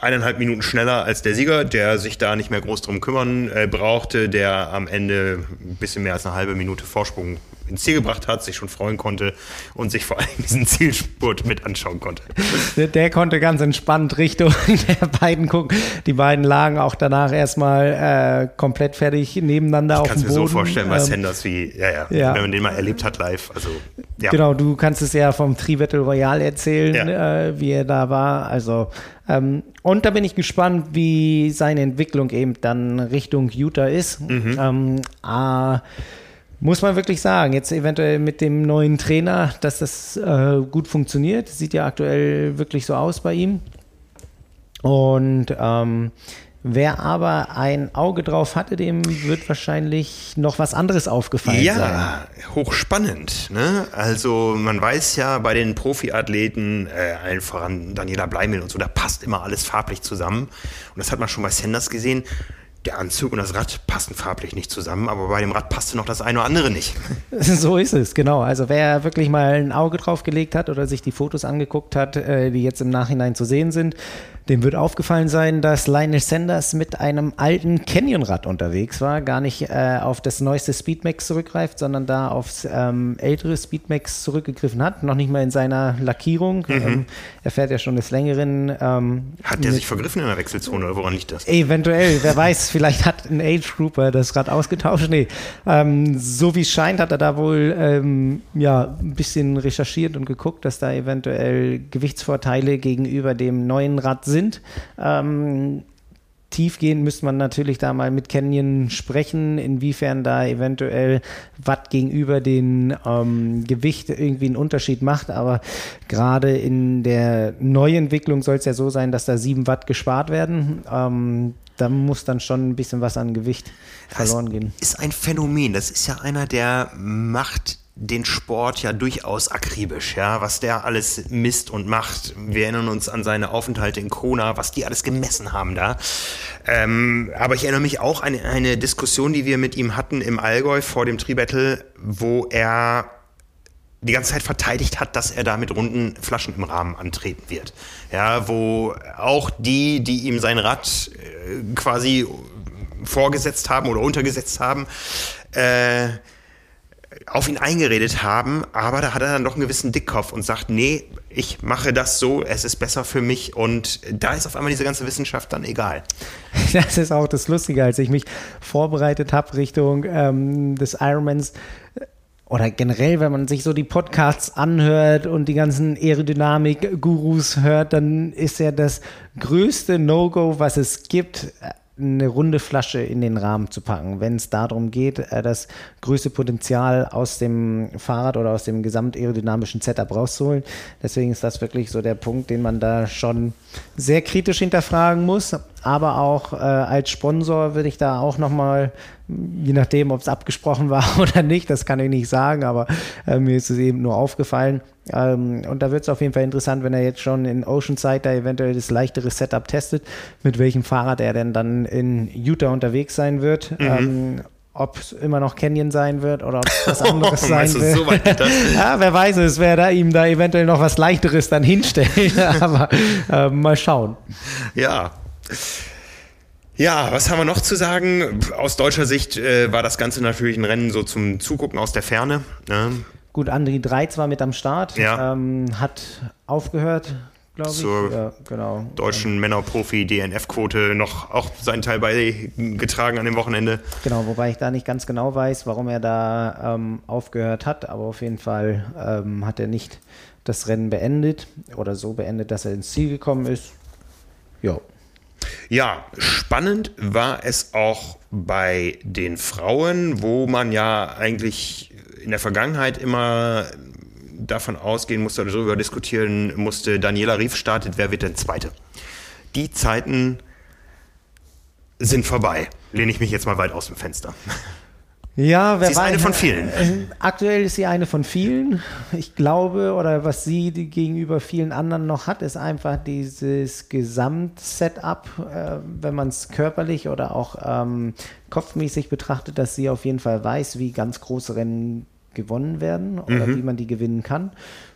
eineinhalb Minuten schneller als der Sieger, der sich da nicht mehr groß drum kümmern äh, brauchte, der am Ende ein bisschen mehr als eine halbe Minute Vorsprung ins Ziel gebracht hat, sich schon freuen konnte und sich vor allem diesen Zielspurt mit anschauen konnte. Der, der, konnte ganz entspannt Richtung der beiden gucken. Die beiden lagen auch danach erstmal äh, komplett fertig nebeneinander ich auf dem Boden. Ich kann mir so vorstellen bei ähm, Sanders, wie, ja, ja, ja, wenn man den mal erlebt hat live. Also, ja. Genau, du kannst es ja vom Tri-Battle Royale erzählen, ja. äh, wie er da war. Also ähm, und da bin ich gespannt, wie seine Entwicklung eben dann Richtung Utah ist. Mhm. Ähm, äh, muss man wirklich sagen, jetzt eventuell mit dem neuen Trainer, dass das äh, gut funktioniert. Sieht ja aktuell wirklich so aus bei ihm. Und ähm, wer aber ein Auge drauf hatte, dem wird wahrscheinlich noch was anderes aufgefallen ja, sein. Ja, hochspannend. Ne? Also man weiß ja bei den Profiathleten, äh, allen voran Daniela Bleimel und so, da passt immer alles farblich zusammen. Und das hat man schon bei Sanders gesehen der Anzug und das Rad passen farblich nicht zusammen, aber bei dem Rad passte noch das eine oder andere nicht. So ist es, genau. Also wer wirklich mal ein Auge drauf gelegt hat oder sich die Fotos angeguckt hat, äh, die jetzt im Nachhinein zu sehen sind, dem wird aufgefallen sein, dass Lionel Sanders mit einem alten Canyon-Rad unterwegs war, gar nicht äh, auf das neueste Speedmax zurückgreift, sondern da aufs ähm, ältere Speedmax zurückgegriffen hat, noch nicht mal in seiner Lackierung. Mhm. Ähm, er fährt ja schon des Längeren. Ähm, hat der sich vergriffen in der Wechselzone oder woran liegt das? Eventuell, wer weiß, vielleicht hat ein Age Grouper das Rad ausgetauscht. Nee, ähm, so wie es scheint, hat er da wohl ähm, ja, ein bisschen recherchiert und geguckt, dass da eventuell Gewichtsvorteile gegenüber dem neuen Rad sind sind. Ähm, tiefgehend müsste man natürlich da mal mit Canyon sprechen, inwiefern da eventuell Watt gegenüber den ähm, Gewicht irgendwie einen Unterschied macht. Aber gerade in der Neuentwicklung soll es ja so sein, dass da 7 Watt gespart werden. Ähm, da muss dann schon ein bisschen was an Gewicht verloren gehen. Das ist ein Phänomen. Das ist ja einer, der macht den Sport ja durchaus akribisch, ja, was der alles misst und macht. Wir erinnern uns an seine Aufenthalte in Kona, was die alles gemessen haben da. Ähm, aber ich erinnere mich auch an eine Diskussion, die wir mit ihm hatten im Allgäu vor dem Tribattle, wo er die ganze Zeit verteidigt hat, dass er da mit runden Flaschen im Rahmen antreten wird. Ja, wo auch die, die ihm sein Rad äh, quasi vorgesetzt haben oder untergesetzt haben, äh, auf ihn eingeredet haben, aber da hat er dann doch einen gewissen Dickkopf und sagt, nee, ich mache das so, es ist besser für mich und da ist auf einmal diese ganze Wissenschaft dann egal. Das ist auch das Lustige, als ich mich vorbereitet habe Richtung ähm, des Ironmans oder generell, wenn man sich so die Podcasts anhört und die ganzen Aerodynamik-Gurus hört, dann ist ja das größte No-Go, was es gibt, eine runde Flasche in den Rahmen zu packen, wenn es darum geht, äh, das größte Potenzial aus dem Fahrrad oder aus dem gesamtaerodynamischen Setup rauszuholen. Deswegen ist das wirklich so der Punkt, den man da schon sehr kritisch hinterfragen muss. Aber auch äh, als Sponsor würde ich da auch nochmal, je nachdem, ob es abgesprochen war oder nicht, das kann ich nicht sagen, aber äh, mir ist es eben nur aufgefallen, ähm, und da wird es auf jeden Fall interessant, wenn er jetzt schon in Oceanside da eventuell das leichtere Setup testet, mit welchem Fahrrad er denn dann in Utah unterwegs sein wird. Mhm. Ähm, ob es immer noch Canyon sein wird oder ob es was anderes sein wird. So ja, wer weiß es, wer da ihm da eventuell noch was leichteres dann hinstellt. Aber äh, mal schauen. Ja. Ja, was haben wir noch zu sagen? Aus deutscher Sicht äh, war das Ganze natürlich ein Rennen so zum Zugucken aus der Ferne. Ne? Gut, André Dreiz war mit am Start, ja. ähm, hat aufgehört, glaube ich. Zur ja, genau. deutschen Männerprofi-DNF-Quote noch auch seinen Teil beigetragen an dem Wochenende. Genau, wobei ich da nicht ganz genau weiß, warum er da ähm, aufgehört hat, aber auf jeden Fall ähm, hat er nicht das Rennen beendet oder so beendet, dass er ins Ziel gekommen ist. Ja. Ja, spannend war es auch bei den Frauen, wo man ja eigentlich in der Vergangenheit immer davon ausgehen musste oder darüber diskutieren musste, Daniela Rief startet, wer wird denn Zweite? Die Zeiten sind vorbei. Lehne ich mich jetzt mal weit aus dem Fenster. Ja, wer sie ist weiß, eine von vielen. Äh, aktuell ist sie eine von vielen. Ich glaube, oder was sie gegenüber vielen anderen noch hat, ist einfach dieses Gesamtsetup, äh, wenn man es körperlich oder auch ähm, kopfmäßig betrachtet, dass sie auf jeden Fall weiß, wie ganz große Rennen gewonnen werden oder mhm. wie man die gewinnen kann.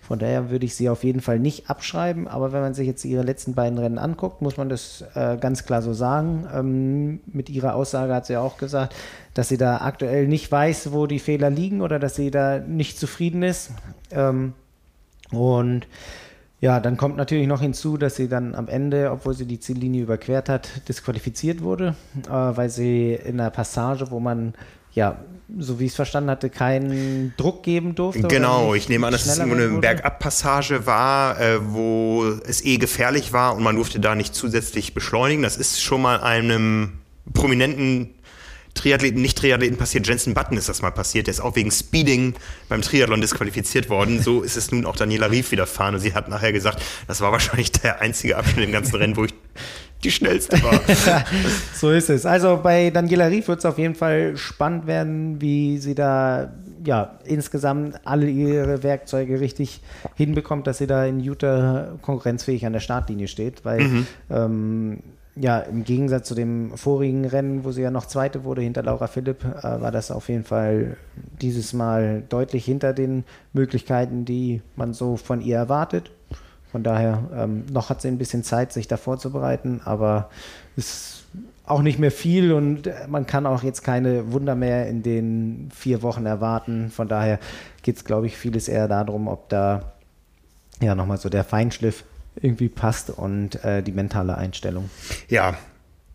Von daher würde ich sie auf jeden Fall nicht abschreiben, aber wenn man sich jetzt ihre letzten beiden Rennen anguckt, muss man das äh, ganz klar so sagen. Ähm, mit ihrer Aussage hat sie auch gesagt, dass sie da aktuell nicht weiß, wo die Fehler liegen oder dass sie da nicht zufrieden ist. Ähm, und ja, dann kommt natürlich noch hinzu, dass sie dann am Ende, obwohl sie die Ziellinie überquert hat, disqualifiziert wurde, äh, weil sie in einer Passage, wo man ja, so wie ich es verstanden hatte, keinen Druck geben durfte. Genau, ich nehme an, dass es eine Bergabpassage war, äh, wo es eh gefährlich war und man durfte da nicht zusätzlich beschleunigen. Das ist schon mal einem prominenten Triathleten, nicht Triathleten passiert. Jensen Button ist das mal passiert. Der ist auch wegen Speeding beim Triathlon disqualifiziert worden. So ist es nun auch Daniela Rief widerfahren. Und sie hat nachher gesagt, das war wahrscheinlich der einzige Abschnitt im ganzen Rennen, wo ich die schnellste war. so ist es. Also bei Daniela Rief wird es auf jeden Fall spannend werden, wie sie da ja insgesamt alle ihre Werkzeuge richtig hinbekommt, dass sie da in Utah konkurrenzfähig an der Startlinie steht, weil mhm. ähm, ja, im Gegensatz zu dem vorigen Rennen, wo sie ja noch Zweite wurde hinter Laura Philipp, äh, war das auf jeden Fall dieses Mal deutlich hinter den Möglichkeiten, die man so von ihr erwartet. Von daher, ähm, noch hat sie ein bisschen Zeit, sich da vorzubereiten, aber es ist auch nicht mehr viel und man kann auch jetzt keine Wunder mehr in den vier Wochen erwarten. Von daher geht es, glaube ich, vieles eher darum, ob da ja nochmal so der Feinschliff irgendwie passt und äh, die mentale Einstellung. Ja,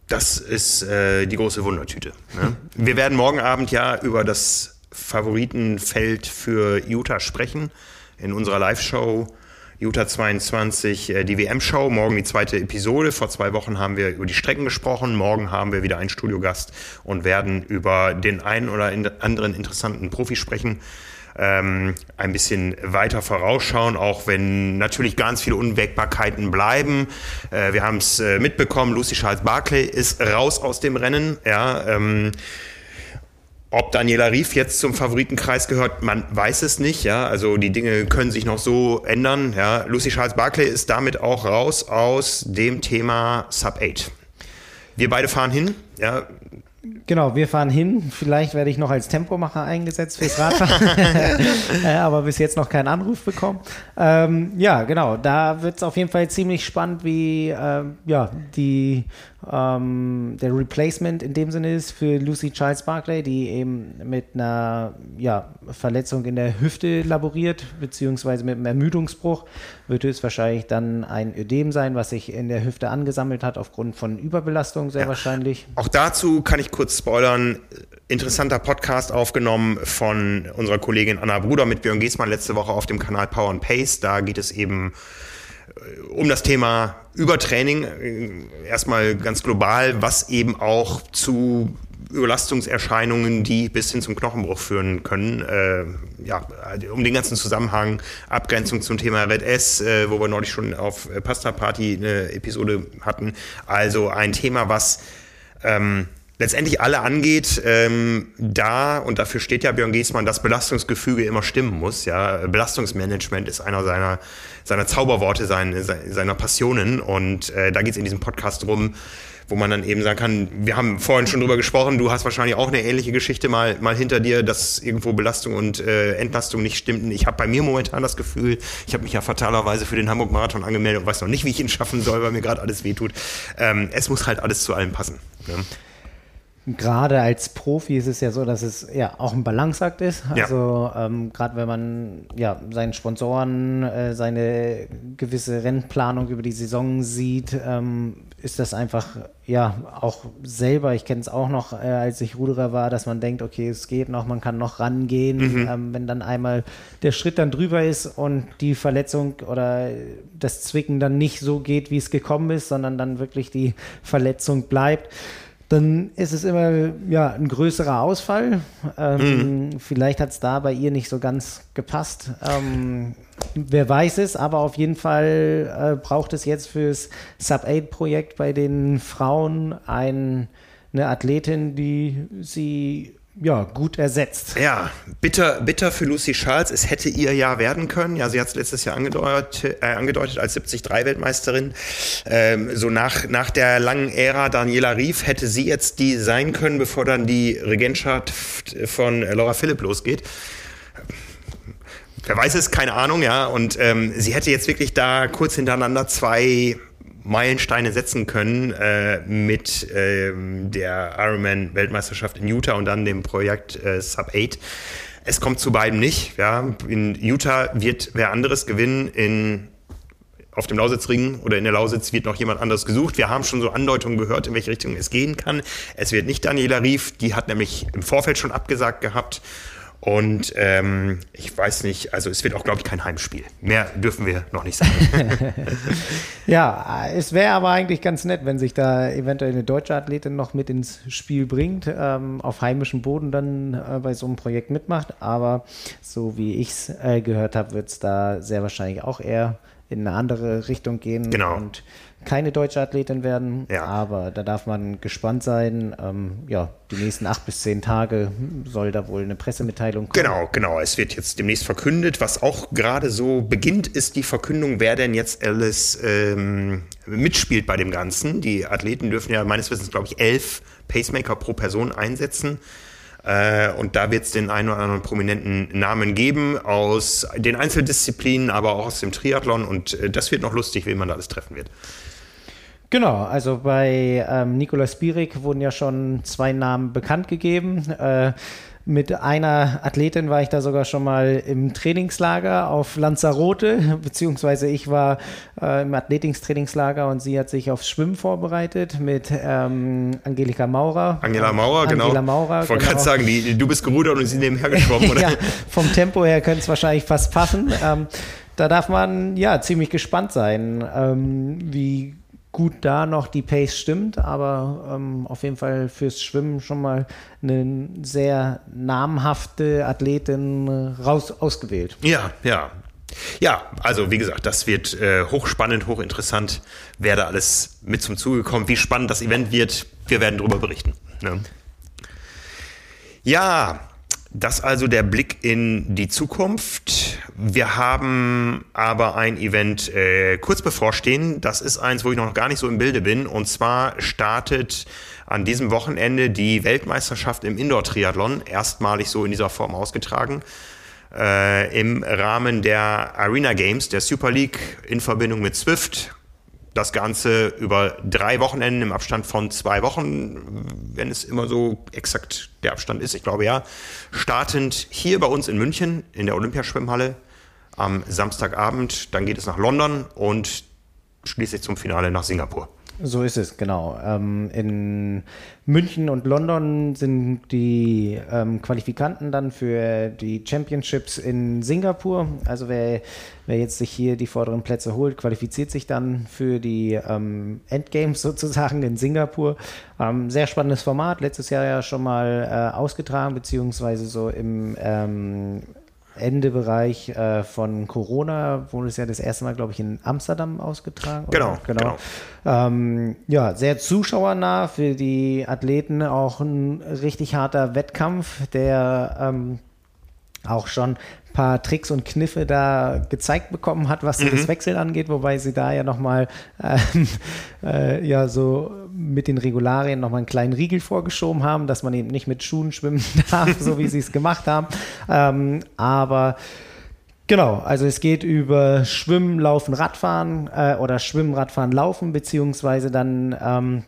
das ist äh, die große Wundertüte. Ne? Wir werden morgen Abend ja über das Favoritenfeld für Utah sprechen in unserer Live-Show. Utah 22, äh, die WM-Show. Morgen die zweite Episode. Vor zwei Wochen haben wir über die Strecken gesprochen. Morgen haben wir wieder einen Studiogast und werden über den einen oder anderen interessanten Profi sprechen ähm, ein bisschen weiter vorausschauen, auch wenn natürlich ganz viele Unwägbarkeiten bleiben. Äh, wir haben es äh, mitbekommen, Lucy Charles Barclay ist raus aus dem Rennen. Ja, ähm, ob Daniela Rief jetzt zum Favoritenkreis gehört, man weiß es nicht. Ja, also die Dinge können sich noch so ändern. Ja, Lucy Charles Barclay ist damit auch raus aus dem Thema Sub 8. Wir beide fahren hin. Ja, Genau, wir fahren hin. Vielleicht werde ich noch als Tempomacher eingesetzt fürs Radfahren, aber bis jetzt noch keinen Anruf bekommen. Ähm, ja, genau, da wird es auf jeden Fall ziemlich spannend, wie äh, ja, die ähm, der Replacement in dem Sinne ist für Lucy Charles Barclay, die eben mit einer ja, Verletzung in der Hüfte laboriert, beziehungsweise mit einem Ermüdungsbruch, wird höchstwahrscheinlich dann ein Ödem sein, was sich in der Hüfte angesammelt hat aufgrund von Überbelastung sehr ja. wahrscheinlich. Auch dazu kann ich kurz spoilern. Interessanter Podcast aufgenommen von unserer Kollegin Anna Bruder mit Björn Giesmann letzte Woche auf dem Kanal Power and Pace. Da geht es eben um das Thema Übertraining, erstmal ganz global, was eben auch zu Überlastungserscheinungen, die bis hin zum Knochenbruch führen können. Äh, ja, um den ganzen Zusammenhang, Abgrenzung zum Thema Red S, äh, wo wir neulich schon auf Pasta Party eine Episode hatten. Also ein Thema, was ähm, letztendlich alle angeht, ähm, da, und dafür steht ja Björn Giesmann, das Belastungsgefüge immer stimmen muss. Ja, Belastungsmanagement ist einer seiner, seiner Zauberworte, seine, seiner Passionen. Und äh, da geht es in diesem Podcast drum, wo man dann eben sagen kann, wir haben vorhin schon drüber gesprochen, du hast wahrscheinlich auch eine ähnliche Geschichte mal, mal hinter dir, dass irgendwo Belastung und äh, Entlastung nicht stimmten. Ich habe bei mir momentan das Gefühl, ich habe mich ja fatalerweise für den Hamburg-Marathon angemeldet und weiß noch nicht, wie ich ihn schaffen soll, weil mir gerade alles wehtut. Ähm, es muss halt alles zu allem passen. Ne? Gerade als Profi ist es ja so, dass es ja auch ein Balanceakt ist. Also ja. ähm, gerade wenn man ja seinen Sponsoren äh, seine gewisse Rennplanung über die Saison sieht, ähm, ist das einfach ja auch selber. Ich kenne es auch noch, äh, als ich Ruderer war, dass man denkt, okay, es geht noch, man kann noch rangehen. Mhm. Ähm, wenn dann einmal der Schritt dann drüber ist und die Verletzung oder das Zwicken dann nicht so geht, wie es gekommen ist, sondern dann wirklich die Verletzung bleibt dann ist es immer ja, ein größerer Ausfall. Ähm, mhm. Vielleicht hat es da bei ihr nicht so ganz gepasst. Ähm, wer weiß es, aber auf jeden Fall äh, braucht es jetzt fürs Sub-8-Projekt bei den Frauen ein, eine Athletin, die sie ja, gut ersetzt. Ja, bitter, bitter für Lucy Charles. Es hätte ihr ja werden können. Ja, sie hat es letztes Jahr angedeutet, äh, angedeutet als 73-Weltmeisterin. Ähm, so nach, nach der langen Ära Daniela Rief hätte sie jetzt die sein können, bevor dann die Regentschaft von Laura Philipp losgeht. Wer weiß es, keine Ahnung, ja. Und ähm, sie hätte jetzt wirklich da kurz hintereinander zwei Meilensteine setzen können äh, mit ähm, der Ironman-Weltmeisterschaft in Utah und dann dem Projekt äh, Sub 8. Es kommt zu beiden nicht. Ja. In Utah wird wer anderes gewinnen. In, auf dem Lausitzring oder in der Lausitz wird noch jemand anderes gesucht. Wir haben schon so Andeutungen gehört, in welche Richtung es gehen kann. Es wird nicht Daniela Rief, die hat nämlich im Vorfeld schon abgesagt gehabt. Und ähm, ich weiß nicht, also es wird auch, glaube ich, kein Heimspiel. Mehr dürfen wir noch nicht sagen. ja, es wäre aber eigentlich ganz nett, wenn sich da eventuell eine deutsche Athletin noch mit ins Spiel bringt, ähm, auf heimischem Boden dann äh, bei so einem Projekt mitmacht. Aber so wie ich es äh, gehört habe, wird es da sehr wahrscheinlich auch eher in eine andere Richtung gehen. Genau. Und keine deutsche Athletin werden, ja. aber da darf man gespannt sein. Ähm, ja, die nächsten acht bis zehn Tage soll da wohl eine Pressemitteilung kommen. Genau, genau. Es wird jetzt demnächst verkündet. Was auch gerade so beginnt, ist die Verkündung, wer denn jetzt alles ähm, mitspielt bei dem Ganzen. Die Athleten dürfen ja meines Wissens, glaube ich, elf Pacemaker pro Person einsetzen. Äh, und da wird es den einen oder anderen prominenten Namen geben aus den Einzeldisziplinen, aber auch aus dem Triathlon. Und äh, das wird noch lustig, wen man da alles treffen wird. Genau, also bei ähm, Nikolaus Bierig wurden ja schon zwei Namen bekannt gegeben. Äh, mit einer Athletin war ich da sogar schon mal im Trainingslager auf Lanzarote, beziehungsweise ich war äh, im Athletikstrainingslager und sie hat sich aufs Schwimmen vorbereitet mit ähm, Angelika Maurer. Angela Maurer, genau. Angela Maurer, ich wollte genau. gerade sagen, die, du bist gerudert und sie nebenher geschwommen, oder? ja, vom Tempo her könnte es wahrscheinlich fast passen. Ähm, da darf man ja ziemlich gespannt sein, ähm, wie gut da noch die Pace stimmt, aber ähm, auf jeden Fall fürs Schwimmen schon mal eine sehr namhafte Athletin äh, raus ausgewählt. Ja, ja. Ja, also wie gesagt, das wird äh, hochspannend, hochinteressant, wer da alles mit zum Zuge kommt, wie spannend das Event wird. Wir werden darüber berichten. Ne? Ja, das also der Blick in die Zukunft. Wir haben aber ein Event äh, kurz bevorstehen. Das ist eins, wo ich noch gar nicht so im Bilde bin. Und zwar startet an diesem Wochenende die Weltmeisterschaft im Indoor-Triathlon, erstmalig so in dieser Form ausgetragen. Äh, Im Rahmen der Arena Games, der Super League in Verbindung mit Swift das Ganze über drei Wochenenden im Abstand von zwei Wochen, wenn es immer so exakt der Abstand ist, ich glaube ja, startend hier bei uns in München in der Olympiaschwimmhalle am Samstagabend. Dann geht es nach London und schließlich zum Finale nach Singapur. So ist es, genau. Ähm, in München und London sind die ähm, Qualifikanten dann für die Championships in Singapur. Also wer, wer jetzt sich hier die vorderen Plätze holt, qualifiziert sich dann für die ähm, Endgames sozusagen in Singapur. Ähm, sehr spannendes Format, letztes Jahr ja schon mal äh, ausgetragen, beziehungsweise so im ähm, Endebereich äh, von Corona wurde es ja das erste Mal, glaube ich, in Amsterdam ausgetragen. Genau, genau. genau. Ähm, ja, sehr zuschauernah für die Athleten, auch ein richtig harter Wettkampf, der ähm, auch schon paar Tricks und Kniffe da gezeigt bekommen hat, was mhm. das Wechseln angeht, wobei sie da ja nochmal ähm, äh, ja so mit den Regularien nochmal einen kleinen Riegel vorgeschoben haben, dass man eben nicht mit Schuhen schwimmen darf, so wie sie es gemacht haben. Ähm, aber Genau, also es geht über Schwimmen, Laufen, Radfahren äh, oder Schwimmen, Radfahren, Laufen, beziehungsweise dann ähm,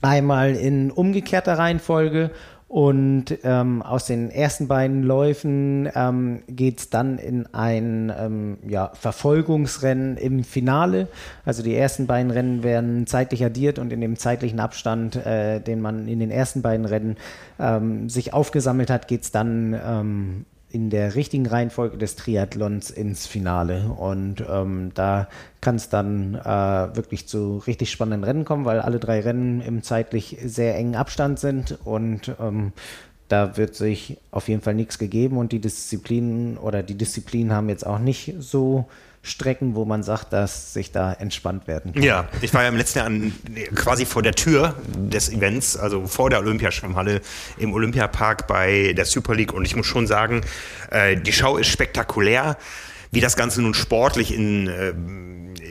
einmal in umgekehrter Reihenfolge und ähm, aus den ersten beiden Läufen ähm, geht es dann in ein ähm, ja, Verfolgungsrennen im Finale. Also die ersten beiden Rennen werden zeitlich addiert und in dem zeitlichen Abstand, äh, den man in den ersten beiden Rennen ähm, sich aufgesammelt hat, geht es dann ähm, in der richtigen Reihenfolge des Triathlons ins Finale. Und ähm, da kann es dann äh, wirklich zu richtig spannenden Rennen kommen, weil alle drei Rennen im zeitlich sehr engen Abstand sind und ähm, da wird sich auf jeden Fall nichts gegeben und die Disziplinen oder die Disziplinen haben jetzt auch nicht so Strecken, wo man sagt, dass sich da entspannt werden kann. Ja, ich war ja im letzten Jahr an, quasi vor der Tür des Events, also vor der Olympiaschwimmhalle im Olympiapark bei der Super League und ich muss schon sagen, äh, die Schau ist spektakulär. Wie das Ganze nun sportlich in äh,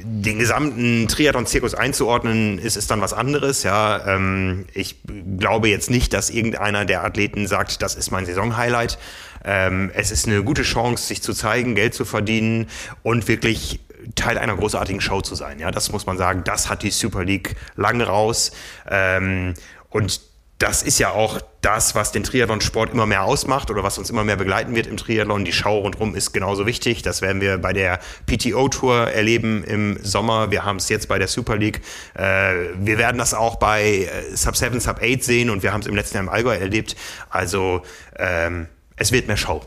den gesamten Triathlon-Zirkus einzuordnen, ist, ist dann was anderes. Ja, ähm, ich glaube jetzt nicht, dass irgendeiner der Athleten sagt, das ist mein Saisonhighlight. Ähm, es ist eine gute Chance, sich zu zeigen, Geld zu verdienen und wirklich Teil einer großartigen Show zu sein. Ja, das muss man sagen. Das hat die Super League lange raus. Ähm, und das ist ja auch das, was den Triathlon-Sport immer mehr ausmacht oder was uns immer mehr begleiten wird im Triathlon. Die Schau rundherum ist genauso wichtig. Das werden wir bei der PTO-Tour erleben im Sommer. Wir haben es jetzt bei der Super League. Äh, wir werden das auch bei äh, Sub 7, Sub 8 sehen und wir haben es im letzten Jahr im Allgäu erlebt. Also ähm, es wird mehr Show.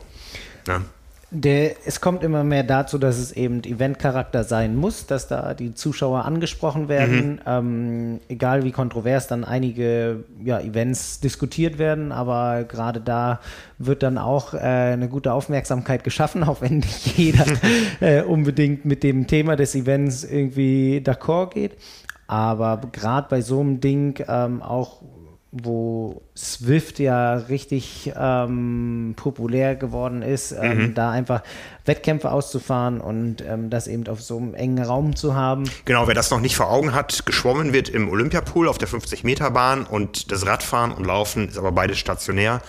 Ne? Der, es kommt immer mehr dazu, dass es eben Eventcharakter sein muss, dass da die Zuschauer angesprochen werden, mhm. ähm, egal wie kontrovers dann einige ja, Events diskutiert werden, aber gerade da wird dann auch äh, eine gute Aufmerksamkeit geschaffen, auch wenn nicht jeder äh, unbedingt mit dem Thema des Events irgendwie d'accord geht. Aber gerade bei so einem Ding ähm, auch wo Swift ja richtig ähm, populär geworden ist, ähm, mhm. da einfach Wettkämpfe auszufahren und ähm, das eben auf so einem engen Raum zu haben. Genau, wer das noch nicht vor Augen hat, geschwommen wird im Olympiapool auf der 50-Meter-Bahn und das Radfahren und Laufen ist aber beides stationär.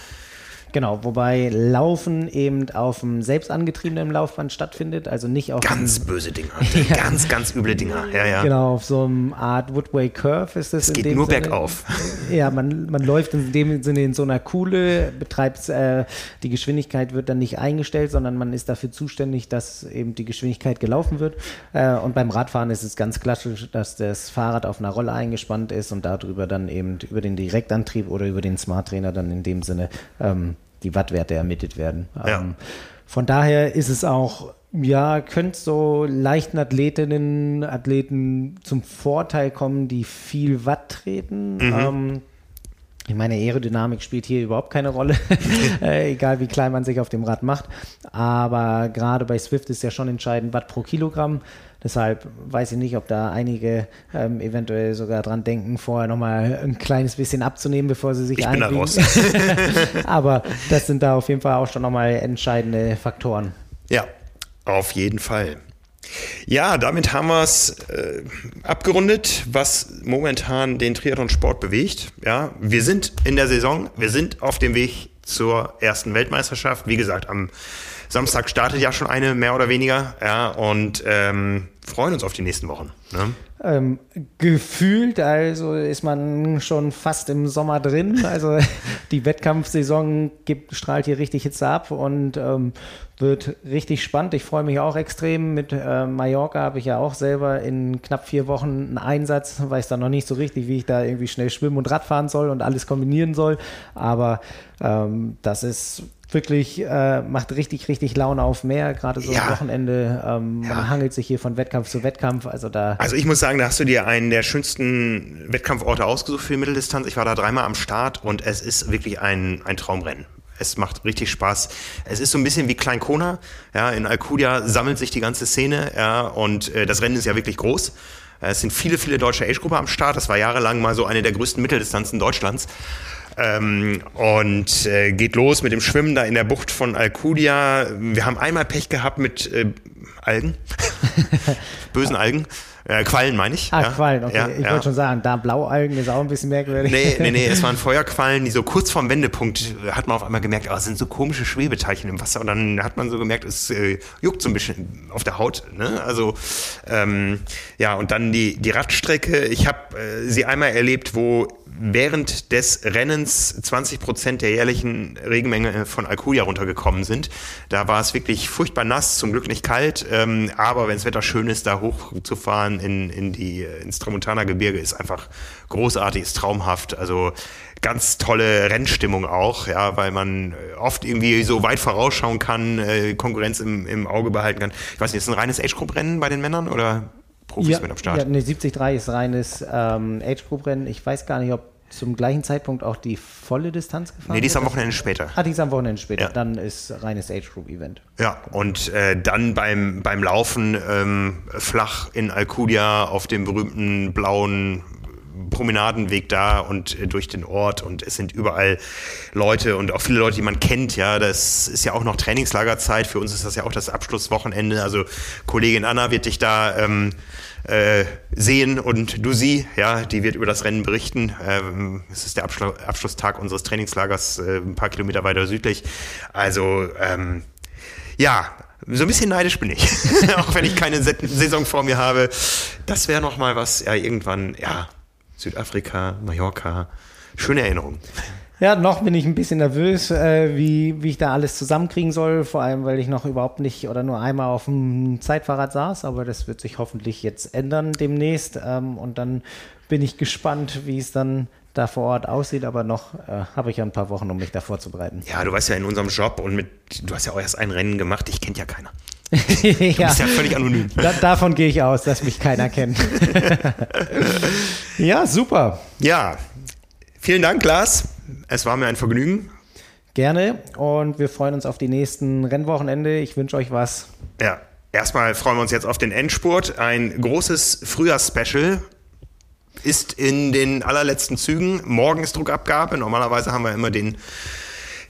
Genau, wobei Laufen eben auf dem selbst angetriebenen Laufband stattfindet, also nicht auf ganz einem, böse Dinger, ja. ganz ganz üble Dinger, ja ja. Genau, auf so einem Art Woodway Curve ist es. Es geht nur Sinne. bergauf. Ja, man, man läuft in dem Sinne in so einer Kuhle, betreibt äh, die Geschwindigkeit wird dann nicht eingestellt, sondern man ist dafür zuständig, dass eben die Geschwindigkeit gelaufen wird. Äh, und beim Radfahren ist es ganz klassisch, dass das Fahrrad auf einer Rolle eingespannt ist und darüber dann eben über den Direktantrieb oder über den Smart Trainer dann in dem Sinne ähm, die Wattwerte ermittelt werden. Ja. Ähm, von daher ist es auch, ja, könnte so leichten Athletinnen, Athleten zum Vorteil kommen, die viel Watt treten. Mhm. Ähm, ich meine, Aerodynamik spielt hier überhaupt keine Rolle, äh, egal wie klein man sich auf dem Rad macht. Aber gerade bei Swift ist ja schon entscheidend Watt pro Kilogramm. Deshalb weiß ich nicht, ob da einige ähm, eventuell sogar dran denken, vorher nochmal ein kleines bisschen abzunehmen, bevor sie sich ich einbiegen. Bin da raus. Aber das sind da auf jeden Fall auch schon nochmal entscheidende Faktoren. Ja, auf jeden Fall. Ja, damit haben wir es äh, abgerundet, was momentan den Triathlon-Sport bewegt. Ja, wir sind in der Saison, wir sind auf dem Weg zur ersten Weltmeisterschaft. Wie gesagt, am Samstag startet ja schon eine, mehr oder weniger. Ja, und ähm, freuen uns auf die nächsten Wochen. Ne? Ähm, gefühlt, also ist man schon fast im Sommer drin. Also die Wettkampfsaison gibt, strahlt hier richtig Hitze ab und ähm, wird richtig spannend. Ich freue mich auch extrem. Mit äh, Mallorca habe ich ja auch selber in knapp vier Wochen einen Einsatz. Weiß da noch nicht so richtig, wie ich da irgendwie schnell schwimmen und Radfahren soll und alles kombinieren soll. Aber ähm, das ist wirklich, äh, macht richtig, richtig Laune auf Meer, gerade so ja. am Wochenende. Ähm, ja. Man hangelt sich hier von Wettkampf zu Wettkampf. Also da. Also ich muss sagen, da hast du dir einen der schönsten Wettkampforte ausgesucht für die Mitteldistanz. Ich war da dreimal am Start und es ist wirklich ein, ein Traumrennen. Es macht richtig Spaß. Es ist so ein bisschen wie Klein Kona. Ja, in Alcudia sammelt sich die ganze Szene. Ja, und äh, das Rennen ist ja wirklich groß. Es sind viele, viele deutsche Age-Gruppe am Start. Das war jahrelang mal so eine der größten Mitteldistanzen Deutschlands. Ähm, und äh, geht los mit dem Schwimmen da in der Bucht von Alcudia. Wir haben einmal Pech gehabt mit äh, Algen, bösen Algen. Äh, Quallen meine ich. Ah, ja. Quallen, okay. Ja, ich ja. wollte schon sagen, da Blaualgen ist auch ein bisschen merkwürdig. Nee, nee, nee, es waren Feuerquallen, die so kurz vorm Wendepunkt hat man auf einmal gemerkt, oh, es sind so komische Schwebeteilchen im Wasser. Und dann hat man so gemerkt, es äh, juckt so ein bisschen auf der Haut. Ne? Also, ähm, ja, und dann die, die Radstrecke. Ich habe äh, sie einmal erlebt, wo während des Rennens 20 Prozent der jährlichen Regenmenge von Alcudia runtergekommen sind. Da war es wirklich furchtbar nass, zum Glück nicht kalt, ähm, aber wenn das Wetter schön ist, da hochzufahren in, in die, ins Tramontana Gebirge ist einfach großartig, ist traumhaft. Also ganz tolle Rennstimmung auch, ja, weil man oft irgendwie so weit vorausschauen kann, äh, Konkurrenz im, im Auge behalten kann. Ich weiß nicht, ist ein reines Age-Group-Rennen bei den Männern oder Profis ja, mit am Start? Ja, nee, 73 ist reines ähm, Age-Group-Rennen. Ich weiß gar nicht, ob zum gleichen Zeitpunkt auch die volle Distanz gefahren? Nee, die ist am Wochenende später. Ah, die ist am Wochenende später. Ja. Dann ist reines Age Group Event. Ja, und äh, dann beim, beim Laufen ähm, flach in Alcudia auf dem berühmten blauen Promenadenweg da und äh, durch den Ort und es sind überall Leute und auch viele Leute, die man kennt, ja, das ist ja auch noch Trainingslagerzeit, für uns ist das ja auch das Abschlusswochenende, also Kollegin Anna wird dich da ähm, äh, sehen und du sie, ja, die wird über das Rennen berichten. Ähm, es ist der Abschlu Abschlusstag unseres Trainingslagers, äh, ein paar Kilometer weiter südlich. Also ähm, ja, so ein bisschen neidisch bin ich, auch wenn ich keine Saison vor mir habe. Das wäre noch mal was, ja, irgendwann, ja, Südafrika, Mallorca, schöne Erinnerung. Ja, noch bin ich ein bisschen nervös, äh, wie, wie ich da alles zusammenkriegen soll, vor allem weil ich noch überhaupt nicht oder nur einmal auf dem Zeitfahrrad saß, aber das wird sich hoffentlich jetzt ändern demnächst ähm, und dann bin ich gespannt, wie es dann da vor Ort aussieht, aber noch äh, habe ich ja ein paar Wochen, um mich da vorzubereiten. Ja, du weißt ja in unserem Job und mit, du hast ja auch erst ein Rennen gemacht, ich kennt ja keiner. Du ja. bist ja völlig anonym. Da, davon gehe ich aus, dass mich keiner kennt. ja, super. Ja, vielen Dank, Lars. Es war mir ein Vergnügen. Gerne und wir freuen uns auf die nächsten Rennwochenende. Ich wünsche euch was. Ja, erstmal freuen wir uns jetzt auf den Endspurt. Ein großes Frühjahrsspecial ist in den allerletzten Zügen. Morgen ist Druckabgabe. Normalerweise haben wir immer den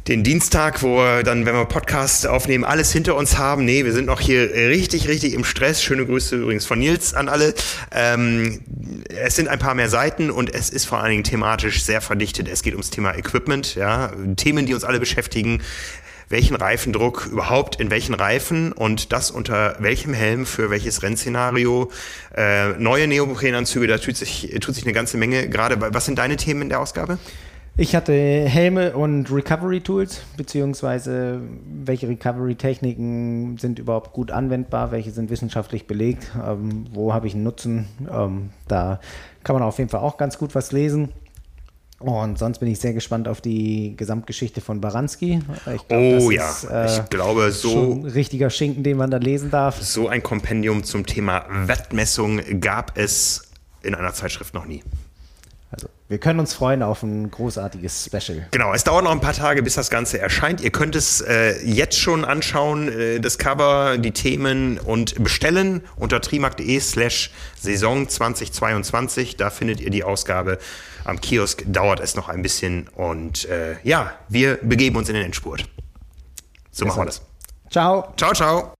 den Dienstag, wo wir dann, wenn wir Podcast aufnehmen, alles hinter uns haben. Nee, wir sind noch hier richtig, richtig im Stress. Schöne Grüße übrigens von Nils an alle. Ähm, es sind ein paar mehr Seiten und es ist vor allen Dingen thematisch sehr verdichtet. Es geht ums Thema Equipment, ja, Themen, die uns alle beschäftigen welchen Reifendruck überhaupt in welchen Reifen und das unter welchem Helm für welches Rennszenario. Äh, neue Neoprenanzüge, da tut sich, tut sich eine ganze Menge. Gerade, was sind deine Themen in der Ausgabe? Ich hatte Helme und Recovery Tools, beziehungsweise welche Recovery Techniken sind überhaupt gut anwendbar, welche sind wissenschaftlich belegt, ähm, wo habe ich einen Nutzen. Ähm, da kann man auf jeden Fall auch ganz gut was lesen. Und sonst bin ich sehr gespannt auf die Gesamtgeschichte von Baranski. Glaub, oh ja, ist, äh, ich glaube so. Ein richtiger Schinken, den man da lesen darf. So ein Kompendium zum Thema Wettmessung gab es in einer Zeitschrift noch nie. Wir können uns freuen auf ein großartiges Special. Genau, es dauert noch ein paar Tage, bis das Ganze erscheint. Ihr könnt es äh, jetzt schon anschauen, äh, das Cover, die Themen und bestellen unter trimark.de slash Saison 2022. Da findet ihr die Ausgabe. Am Kiosk dauert es noch ein bisschen und äh, ja, wir begeben uns in den Endspurt. So machen wir das. Ciao. Ciao, ciao.